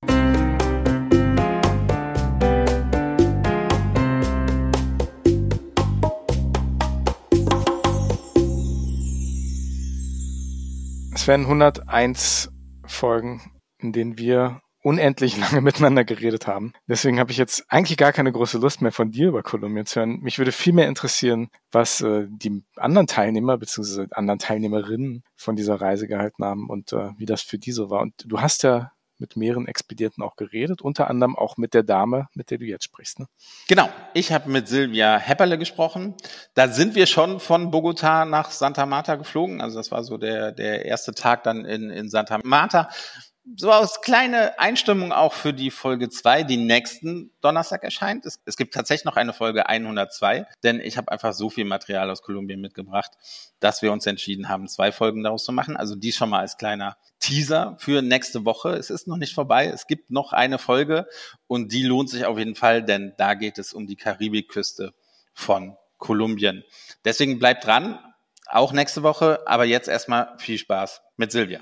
Es werden 101 Folgen, in denen wir unendlich lange miteinander geredet haben. Deswegen habe ich jetzt eigentlich gar keine große Lust mehr von dir über Kolumbien zu hören. Mich würde viel mehr interessieren, was äh, die anderen Teilnehmer bzw. anderen Teilnehmerinnen von dieser Reise gehalten haben und äh, wie das für die so war. Und du hast ja mit mehreren Expedierten auch geredet, unter anderem auch mit der Dame, mit der du jetzt sprichst. Ne? Genau, ich habe mit Silvia Hepperle gesprochen. Da sind wir schon von Bogota nach Santa Marta geflogen. Also das war so der, der erste Tag dann in, in Santa Marta so aus kleine Einstimmung auch für die Folge 2, die nächsten Donnerstag erscheint. Es, es gibt tatsächlich noch eine Folge 102, denn ich habe einfach so viel Material aus Kolumbien mitgebracht, dass wir uns entschieden haben, zwei Folgen daraus zu machen. Also die schon mal als kleiner Teaser für nächste Woche. Es ist noch nicht vorbei. Es gibt noch eine Folge und die lohnt sich auf jeden Fall, denn da geht es um die Karibikküste von Kolumbien. Deswegen bleibt dran, auch nächste Woche, aber jetzt erstmal viel Spaß mit Silvia.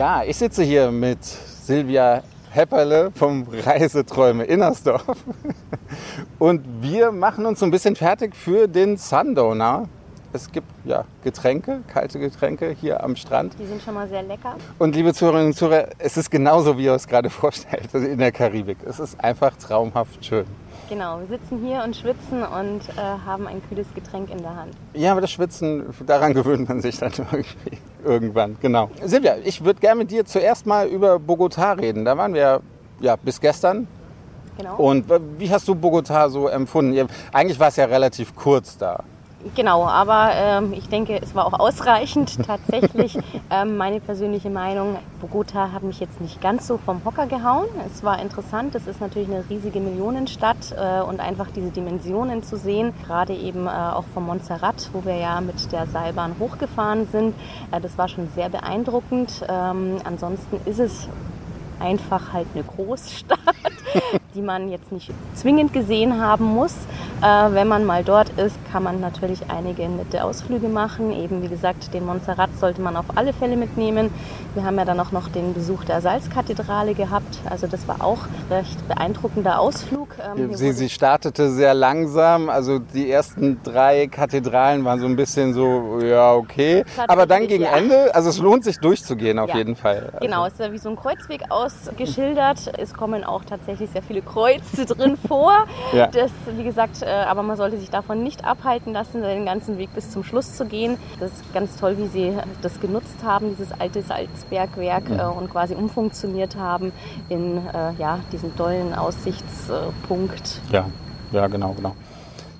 Ja, ich sitze hier mit Silvia Hepperle vom Reiseträume Innersdorf. Und wir machen uns so ein bisschen fertig für den Sundowner. Es gibt ja Getränke, kalte Getränke hier am Strand. Die sind schon mal sehr lecker. Und liebe Zuhörerinnen und Zuhörer, es ist genauso, wie ihr es gerade vorstellt, also in der Karibik. Es ist einfach traumhaft schön. Genau, wir sitzen hier und schwitzen und äh, haben ein kühles Getränk in der Hand. Ja, aber das Schwitzen, daran gewöhnt man sich dann irgendwie irgendwann. Genau. Silvia, ich würde gerne mit dir zuerst mal über Bogotá reden. Da waren wir ja bis gestern genau. Und wie hast du Bogota so empfunden? Eigentlich war es ja relativ kurz da. Genau, aber ähm, ich denke, es war auch ausreichend tatsächlich. ähm, meine persönliche Meinung, Bogota hat mich jetzt nicht ganz so vom Hocker gehauen. Es war interessant, es ist natürlich eine riesige Millionenstadt äh, und einfach diese Dimensionen zu sehen, gerade eben äh, auch vom Montserrat, wo wir ja mit der Seilbahn hochgefahren sind, äh, das war schon sehr beeindruckend. Ähm, ansonsten ist es einfach halt eine Großstadt, die man jetzt nicht zwingend gesehen haben muss. Äh, wenn man mal dort ist, kann man natürlich einige nette Ausflüge machen. Eben wie gesagt, den Montserrat sollte man auf alle Fälle mitnehmen. Wir haben ja dann auch noch den Besuch der Salzkathedrale gehabt. Also das war auch recht beeindruckender Ausflug. Ähm, sie, sie startete sehr langsam. Also die ersten drei Kathedralen waren so ein bisschen so, ja okay. Aber dann gegen ja. Ende, also es lohnt sich durchzugehen auf ja. jeden Fall. Also genau, es ist ja wie so ein Kreuzweg ausgeschildert. Es kommen auch tatsächlich sehr viele Kreuze drin vor. Ja. Das, wie gesagt, äh, aber man sollte sich davon nicht abhalten lassen, den ganzen Weg bis zum Schluss zu gehen. Das ist ganz toll, wie sie das genutzt haben, dieses alte Salzbergwerk mhm. und quasi umfunktioniert haben in äh, ja, diesen tollen Aussichtspunkt. Ja, ja, genau, genau.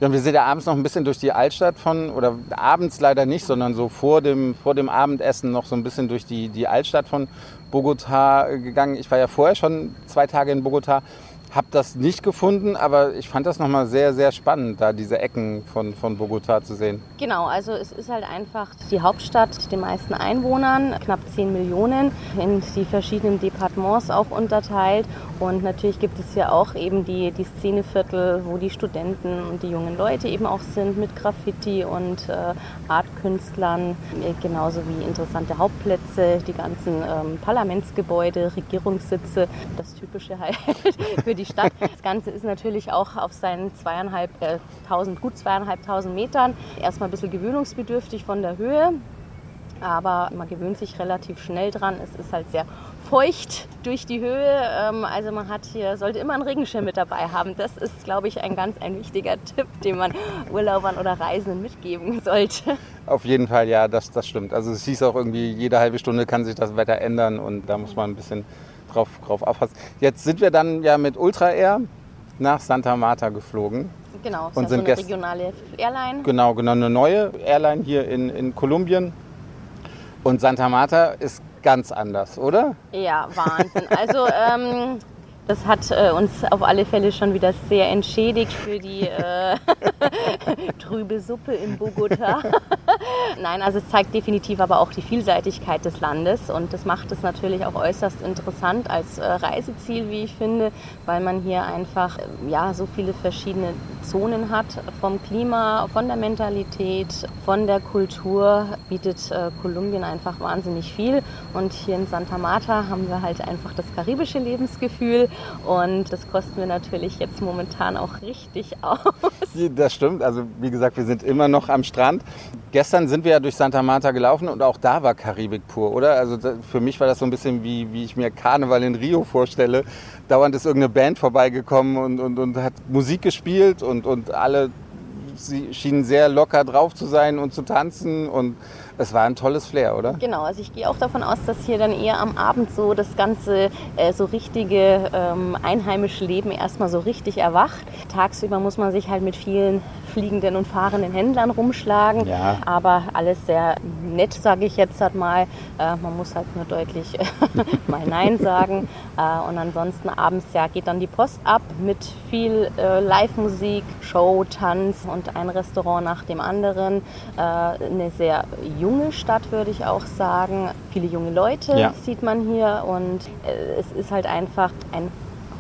Ja, wir sind ja abends noch ein bisschen durch die Altstadt von, oder abends leider nicht, sondern so vor dem, vor dem Abendessen noch so ein bisschen durch die, die Altstadt von Bogota gegangen. Ich war ja vorher schon zwei Tage in Bogota habe das nicht gefunden, aber ich fand das nochmal sehr, sehr spannend, da diese Ecken von, von Bogota zu sehen. Genau, also es ist halt einfach die Hauptstadt mit den meisten Einwohnern, knapp 10 Millionen, in die verschiedenen Departements auch unterteilt. Und natürlich gibt es ja auch eben die, die Szeneviertel, wo die Studenten und die jungen Leute eben auch sind mit Graffiti und äh, Artkünstlern, genauso wie interessante Hauptplätze, die ganzen ähm, Parlamentsgebäude, Regierungssitze, das Typische halt für die die Stadt. Das Ganze ist natürlich auch auf seinen zweieinhalbtausend, äh, gut zweieinhalbtausend Metern erstmal ein bisschen gewöhnungsbedürftig von der Höhe. Aber man gewöhnt sich relativ schnell dran. Es ist halt sehr feucht durch die Höhe. Ähm, also man hat hier, sollte immer einen Regenschirm mit dabei haben. Das ist, glaube ich, ein ganz ein wichtiger Tipp, den man Urlaubern oder Reisenden mitgeben sollte. Auf jeden Fall, ja, das, das stimmt. Also es hieß auch irgendwie, jede halbe Stunde kann sich das Wetter ändern und da muss man ein bisschen drauf, drauf aufpassen. Jetzt sind wir dann ja mit Ultra Air nach Santa Marta geflogen. Genau, und sind so eine regionale Airline. Genau, genau, eine neue Airline hier in, in Kolumbien. Und Santa Marta ist ganz anders, oder? Ja, Wahnsinn. Also ähm, das hat äh, uns auf alle Fälle schon wieder sehr entschädigt für die äh, trübe Suppe in Bogota. Nein, also es zeigt definitiv aber auch die Vielseitigkeit des Landes und das macht es natürlich auch äußerst interessant als äh, Reiseziel, wie ich finde, weil man hier einfach ja so viele verschiedene Zonen hat vom Klima, von der Mentalität, von der Kultur bietet äh, Kolumbien einfach wahnsinnig viel und hier in Santa Marta haben wir halt einfach das karibische Lebensgefühl und das kosten wir natürlich jetzt momentan auch richtig aus. Das stimmt. Also wie gesagt, wir sind immer noch am Strand. Gestern sind wir ja durch Santa Marta gelaufen und auch da war Karibik pur, oder? Also für mich war das so ein bisschen wie, wie ich mir Karneval in Rio vorstelle. Dauernd ist irgendeine Band vorbeigekommen und, und, und hat Musik gespielt und, und alle sie schienen sehr locker drauf zu sein und zu tanzen und es war ein tolles Flair, oder? Genau, also ich gehe auch davon aus, dass hier dann eher am Abend so das ganze äh, so richtige ähm, einheimische Leben erstmal so richtig erwacht. Tagsüber muss man sich halt mit vielen fliegenden und fahrenden Händlern rumschlagen, ja. aber alles sehr nett, sage ich jetzt halt mal. Äh, man muss halt nur deutlich mal Nein sagen. Äh, und ansonsten abends ja geht dann die Post ab mit viel äh, Live-Musik, Show, Tanz und ein Restaurant nach dem anderen. Äh, eine sehr junge Stadt, würde ich auch sagen. Viele junge Leute ja. sieht man hier und äh, es ist halt einfach ein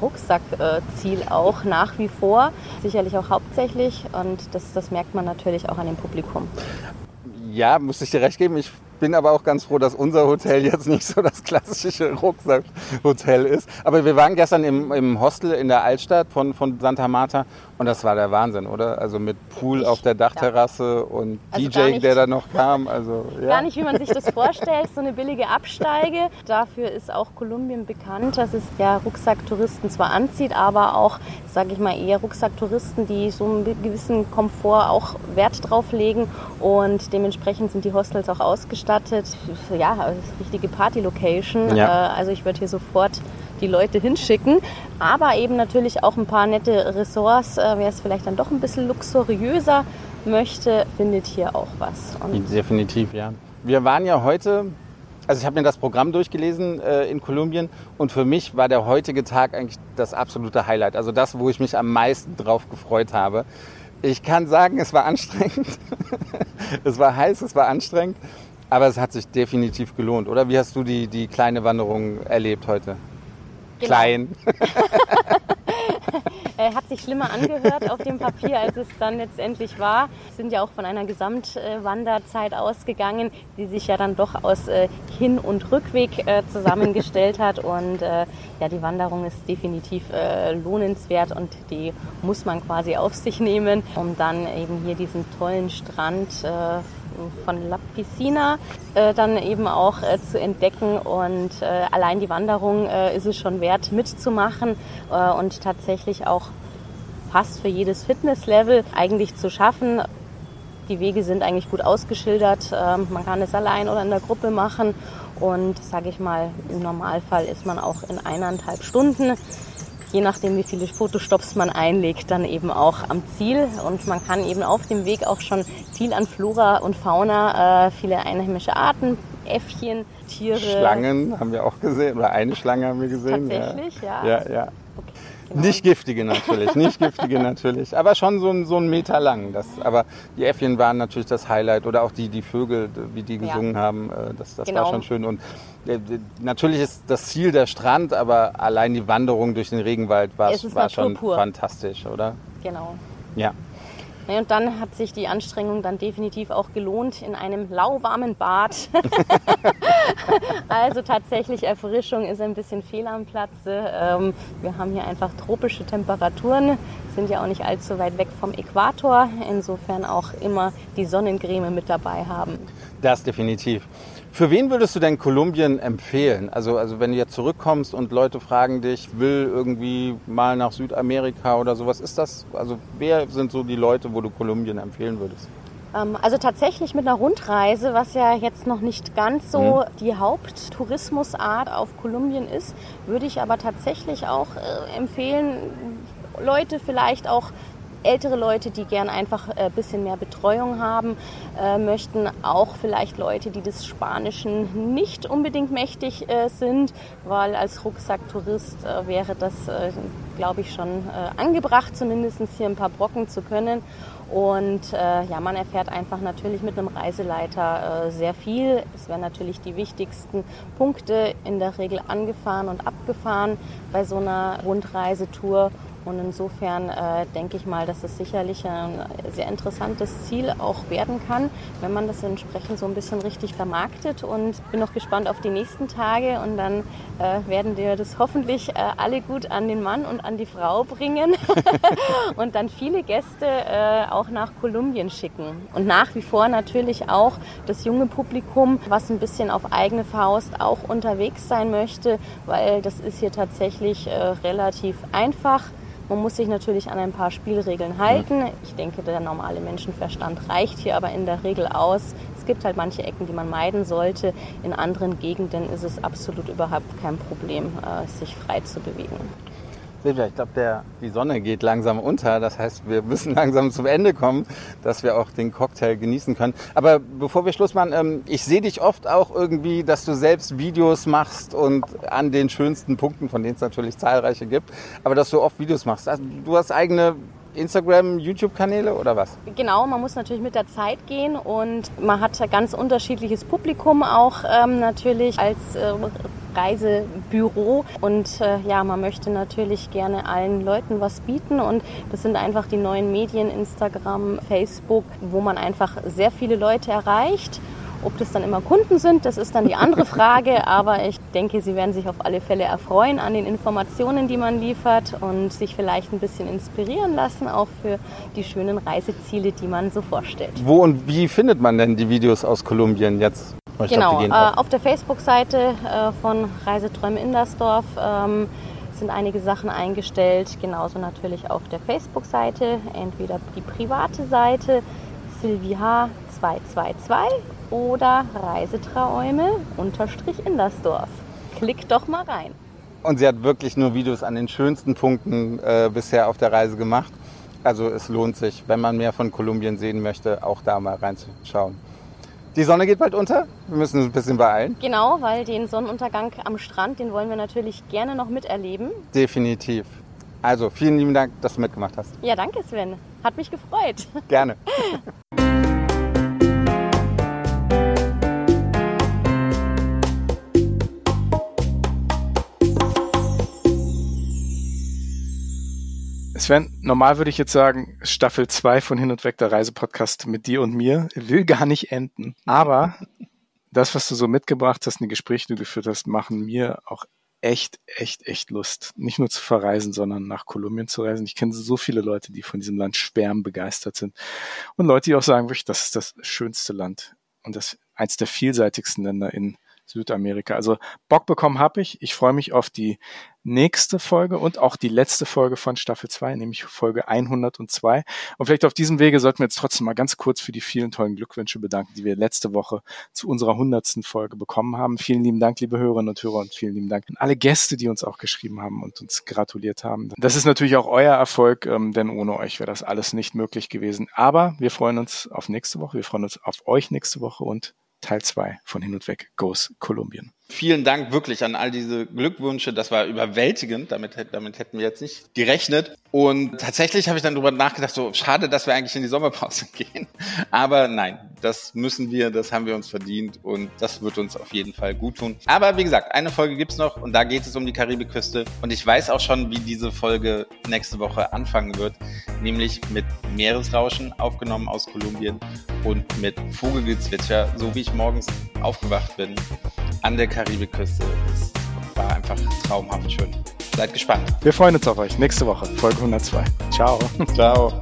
Rucksackziel auch nach wie vor, sicherlich auch hauptsächlich und das, das merkt man natürlich auch an dem Publikum. Ja, muss ich dir recht geben. Ich bin aber auch ganz froh, dass unser Hotel jetzt nicht so das klassische Rucksackhotel ist. Aber wir waren gestern im, im Hostel in der Altstadt von, von Santa Marta und das war der Wahnsinn, oder? Also mit Pool ich, auf der Dachterrasse und also DJ, nicht, der da noch kam. Also, ja. Gar nicht, wie man sich das vorstellt, so eine billige Absteige. Dafür ist auch Kolumbien bekannt, dass es ja Rucksacktouristen zwar anzieht, aber auch, sage ich mal, eher Rucksacktouristen, die so einen gewissen Komfort auch Wert drauf legen. Und dementsprechend sind die Hostels auch ausgestattet. Ja, richtige Party-Location. Ja. Äh, also ich würde hier sofort die Leute hinschicken. Aber eben natürlich auch ein paar nette Ressorts. Äh, wer es vielleicht dann doch ein bisschen luxuriöser möchte, findet hier auch was. Und Definitiv, ja. Wir waren ja heute also ich habe mir das Programm durchgelesen äh, in Kolumbien und für mich war der heutige Tag eigentlich das absolute Highlight. Also das, wo ich mich am meisten drauf gefreut habe. Ich kann sagen, es war anstrengend. es war heiß, es war anstrengend, aber es hat sich definitiv gelohnt. Oder wie hast du die, die kleine Wanderung erlebt heute? Genau. Klein. Äh, hat sich schlimmer angehört auf dem Papier, als es dann letztendlich war. Wir sind ja auch von einer Gesamtwanderzeit ausgegangen, die sich ja dann doch aus äh, Hin- und Rückweg äh, zusammengestellt hat. Und ja, die Wanderung ist definitiv lohnenswert und die muss man quasi auf sich nehmen, um dann eben hier diesen tollen Strand von La Piscina äh, dann eben auch äh, zu entdecken. Und äh, allein die Wanderung äh, ist es schon wert mitzumachen äh, und tatsächlich auch fast für jedes Fitnesslevel eigentlich zu schaffen. Die Wege sind eigentlich gut ausgeschildert. Ähm, man kann es allein oder in der Gruppe machen. Und sage ich mal, im Normalfall ist man auch in eineinhalb Stunden je nachdem, wie viele Fotostops man einlegt, dann eben auch am Ziel. Und man kann eben auf dem Weg auch schon viel an Flora und Fauna, äh, viele einheimische Arten, Äffchen, Tiere. Schlangen haben wir auch gesehen, oder eine Schlange haben wir gesehen. Tatsächlich, ja. Ja, ja. ja. Genau. Nicht giftige natürlich, nicht giftige natürlich, aber schon so ein, so ein Meter lang. Das, aber die Äffchen waren natürlich das Highlight oder auch die, die Vögel, wie die gesungen ja. haben, äh, das, das genau. war schon schön. Und natürlich ist das Ziel der Strand, aber allein die Wanderung durch den Regenwald war, war schon pur. fantastisch, oder? Genau. Ja. Und dann hat sich die Anstrengung dann definitiv auch gelohnt in einem lauwarmen Bad. also tatsächlich Erfrischung ist ein bisschen fehl am Platze. Ähm, wir haben hier einfach tropische Temperaturen, sind ja auch nicht allzu weit weg vom Äquator. Insofern auch immer die Sonnencreme mit dabei haben. Das definitiv. Für wen würdest du denn Kolumbien empfehlen? Also, also wenn du jetzt zurückkommst und Leute fragen dich, will irgendwie mal nach Südamerika oder sowas, ist das, also wer sind so die Leute, wo du Kolumbien empfehlen würdest? Ähm, also tatsächlich mit einer Rundreise, was ja jetzt noch nicht ganz so mhm. die Haupttourismusart auf Kolumbien ist, würde ich aber tatsächlich auch äh, empfehlen, Leute vielleicht auch ältere Leute, die gern einfach ein äh, bisschen mehr Betreuung haben äh, möchten, auch vielleicht Leute, die des Spanischen nicht unbedingt mächtig äh, sind, weil als Rucksacktourist äh, wäre das, äh, glaube ich, schon äh, angebracht, zumindest hier ein paar Brocken zu können. Und ja, man erfährt einfach natürlich mit einem Reiseleiter sehr viel. Es werden natürlich die wichtigsten Punkte in der Regel angefahren und abgefahren bei so einer Rundreisetour. Und insofern äh, denke ich mal, dass es sicherlich ein sehr interessantes Ziel auch werden kann, wenn man das entsprechend so ein bisschen richtig vermarktet. Und bin noch gespannt auf die nächsten Tage und dann äh, werden wir das hoffentlich äh, alle gut an den Mann und an die Frau bringen und dann viele Gäste äh, auch nach Kolumbien schicken. Und nach wie vor natürlich auch das junge Publikum, was ein bisschen auf eigene Faust auch unterwegs sein möchte, weil das ist hier tatsächlich äh, relativ einfach man muss sich natürlich an ein paar Spielregeln halten. Ich denke, der normale Menschenverstand reicht hier aber in der Regel aus. Es gibt halt manche Ecken, die man meiden sollte. In anderen Gegenden ist es absolut überhaupt kein Problem, äh, sich frei zu bewegen. Silvia, ich glaube, die Sonne geht langsam unter. Das heißt, wir müssen langsam zum Ende kommen, dass wir auch den Cocktail genießen können. Aber bevor wir Schluss machen, ähm, ich sehe dich oft auch irgendwie, dass du selbst Videos machst und an den schönsten Punkten, von denen es natürlich zahlreiche gibt, aber dass du oft Videos machst. Also, du hast eigene Instagram, YouTube-Kanäle oder was? Genau, man muss natürlich mit der Zeit gehen und man hat ganz unterschiedliches Publikum auch ähm, natürlich als äh, Reisebüro und äh, ja, man möchte natürlich gerne allen Leuten was bieten und das sind einfach die neuen Medien, Instagram, Facebook, wo man einfach sehr viele Leute erreicht ob das dann immer Kunden sind, das ist dann die andere Frage. Aber ich denke, sie werden sich auf alle Fälle erfreuen an den Informationen, die man liefert und sich vielleicht ein bisschen inspirieren lassen, auch für die schönen Reiseziele, die man so vorstellt. Wo und wie findet man denn die Videos aus Kolumbien jetzt? Genau, glaub, äh, auf der Facebook-Seite äh, von Reiseträume Indersdorf ähm, sind einige Sachen eingestellt. Genauso natürlich auf der Facebook-Seite, entweder die private Seite Silvia 222 oder Reiseträume unterstrich Indersdorf. Klick doch mal rein. Und sie hat wirklich nur Videos an den schönsten Punkten äh, bisher auf der Reise gemacht. Also es lohnt sich, wenn man mehr von Kolumbien sehen möchte, auch da mal reinzuschauen. Die Sonne geht bald unter. Wir müssen uns ein bisschen beeilen. Genau, weil den Sonnenuntergang am Strand, den wollen wir natürlich gerne noch miterleben. Definitiv. Also vielen lieben Dank, dass du mitgemacht hast. Ja, danke Sven. Hat mich gefreut. Gerne. Sven, normal würde ich jetzt sagen, Staffel 2 von Hin und Weg, der Reisepodcast mit dir und mir, will gar nicht enden. Aber das, was du so mitgebracht hast, die Gespräche, die du geführt hast, machen mir auch echt, echt, echt Lust. Nicht nur zu verreisen, sondern nach Kolumbien zu reisen. Ich kenne so viele Leute, die von diesem Land schwärmen begeistert sind. Und Leute, die auch sagen, wirklich, das ist das schönste Land und das eins der vielseitigsten Länder in Südamerika. Also Bock bekommen habe ich. Ich freue mich auf die nächste Folge und auch die letzte Folge von Staffel 2, nämlich Folge 102. Und vielleicht auf diesem Wege sollten wir jetzt trotzdem mal ganz kurz für die vielen tollen Glückwünsche bedanken, die wir letzte Woche zu unserer hundertsten Folge bekommen haben. Vielen lieben Dank, liebe Hörerinnen und Hörer, und vielen lieben Dank an alle Gäste, die uns auch geschrieben haben und uns gratuliert haben. Das ist natürlich auch euer Erfolg, ähm, denn ohne euch wäre das alles nicht möglich gewesen. Aber wir freuen uns auf nächste Woche. Wir freuen uns auf euch nächste Woche und Teil 2 von Hin und Weg Goes Kolumbien. Vielen Dank wirklich an all diese Glückwünsche. Das war überwältigend. Damit, damit hätten wir jetzt nicht gerechnet. Und tatsächlich habe ich dann darüber nachgedacht, so schade, dass wir eigentlich in die Sommerpause gehen. Aber nein, das müssen wir, das haben wir uns verdient und das wird uns auf jeden Fall gut tun. Aber wie gesagt, eine Folge gibt's noch und da geht es um die Karibikküste. Und ich weiß auch schon, wie diese Folge nächste Woche anfangen wird, nämlich mit Meeresrauschen aufgenommen aus Kolumbien und mit Vogelgezwitscher, so wie ich morgens aufgewacht bin an der Karibikküste. Es war einfach traumhaft schön. Seid gespannt. Wir freuen uns auf euch. Nächste Woche, Folge 102. Ciao. Ciao.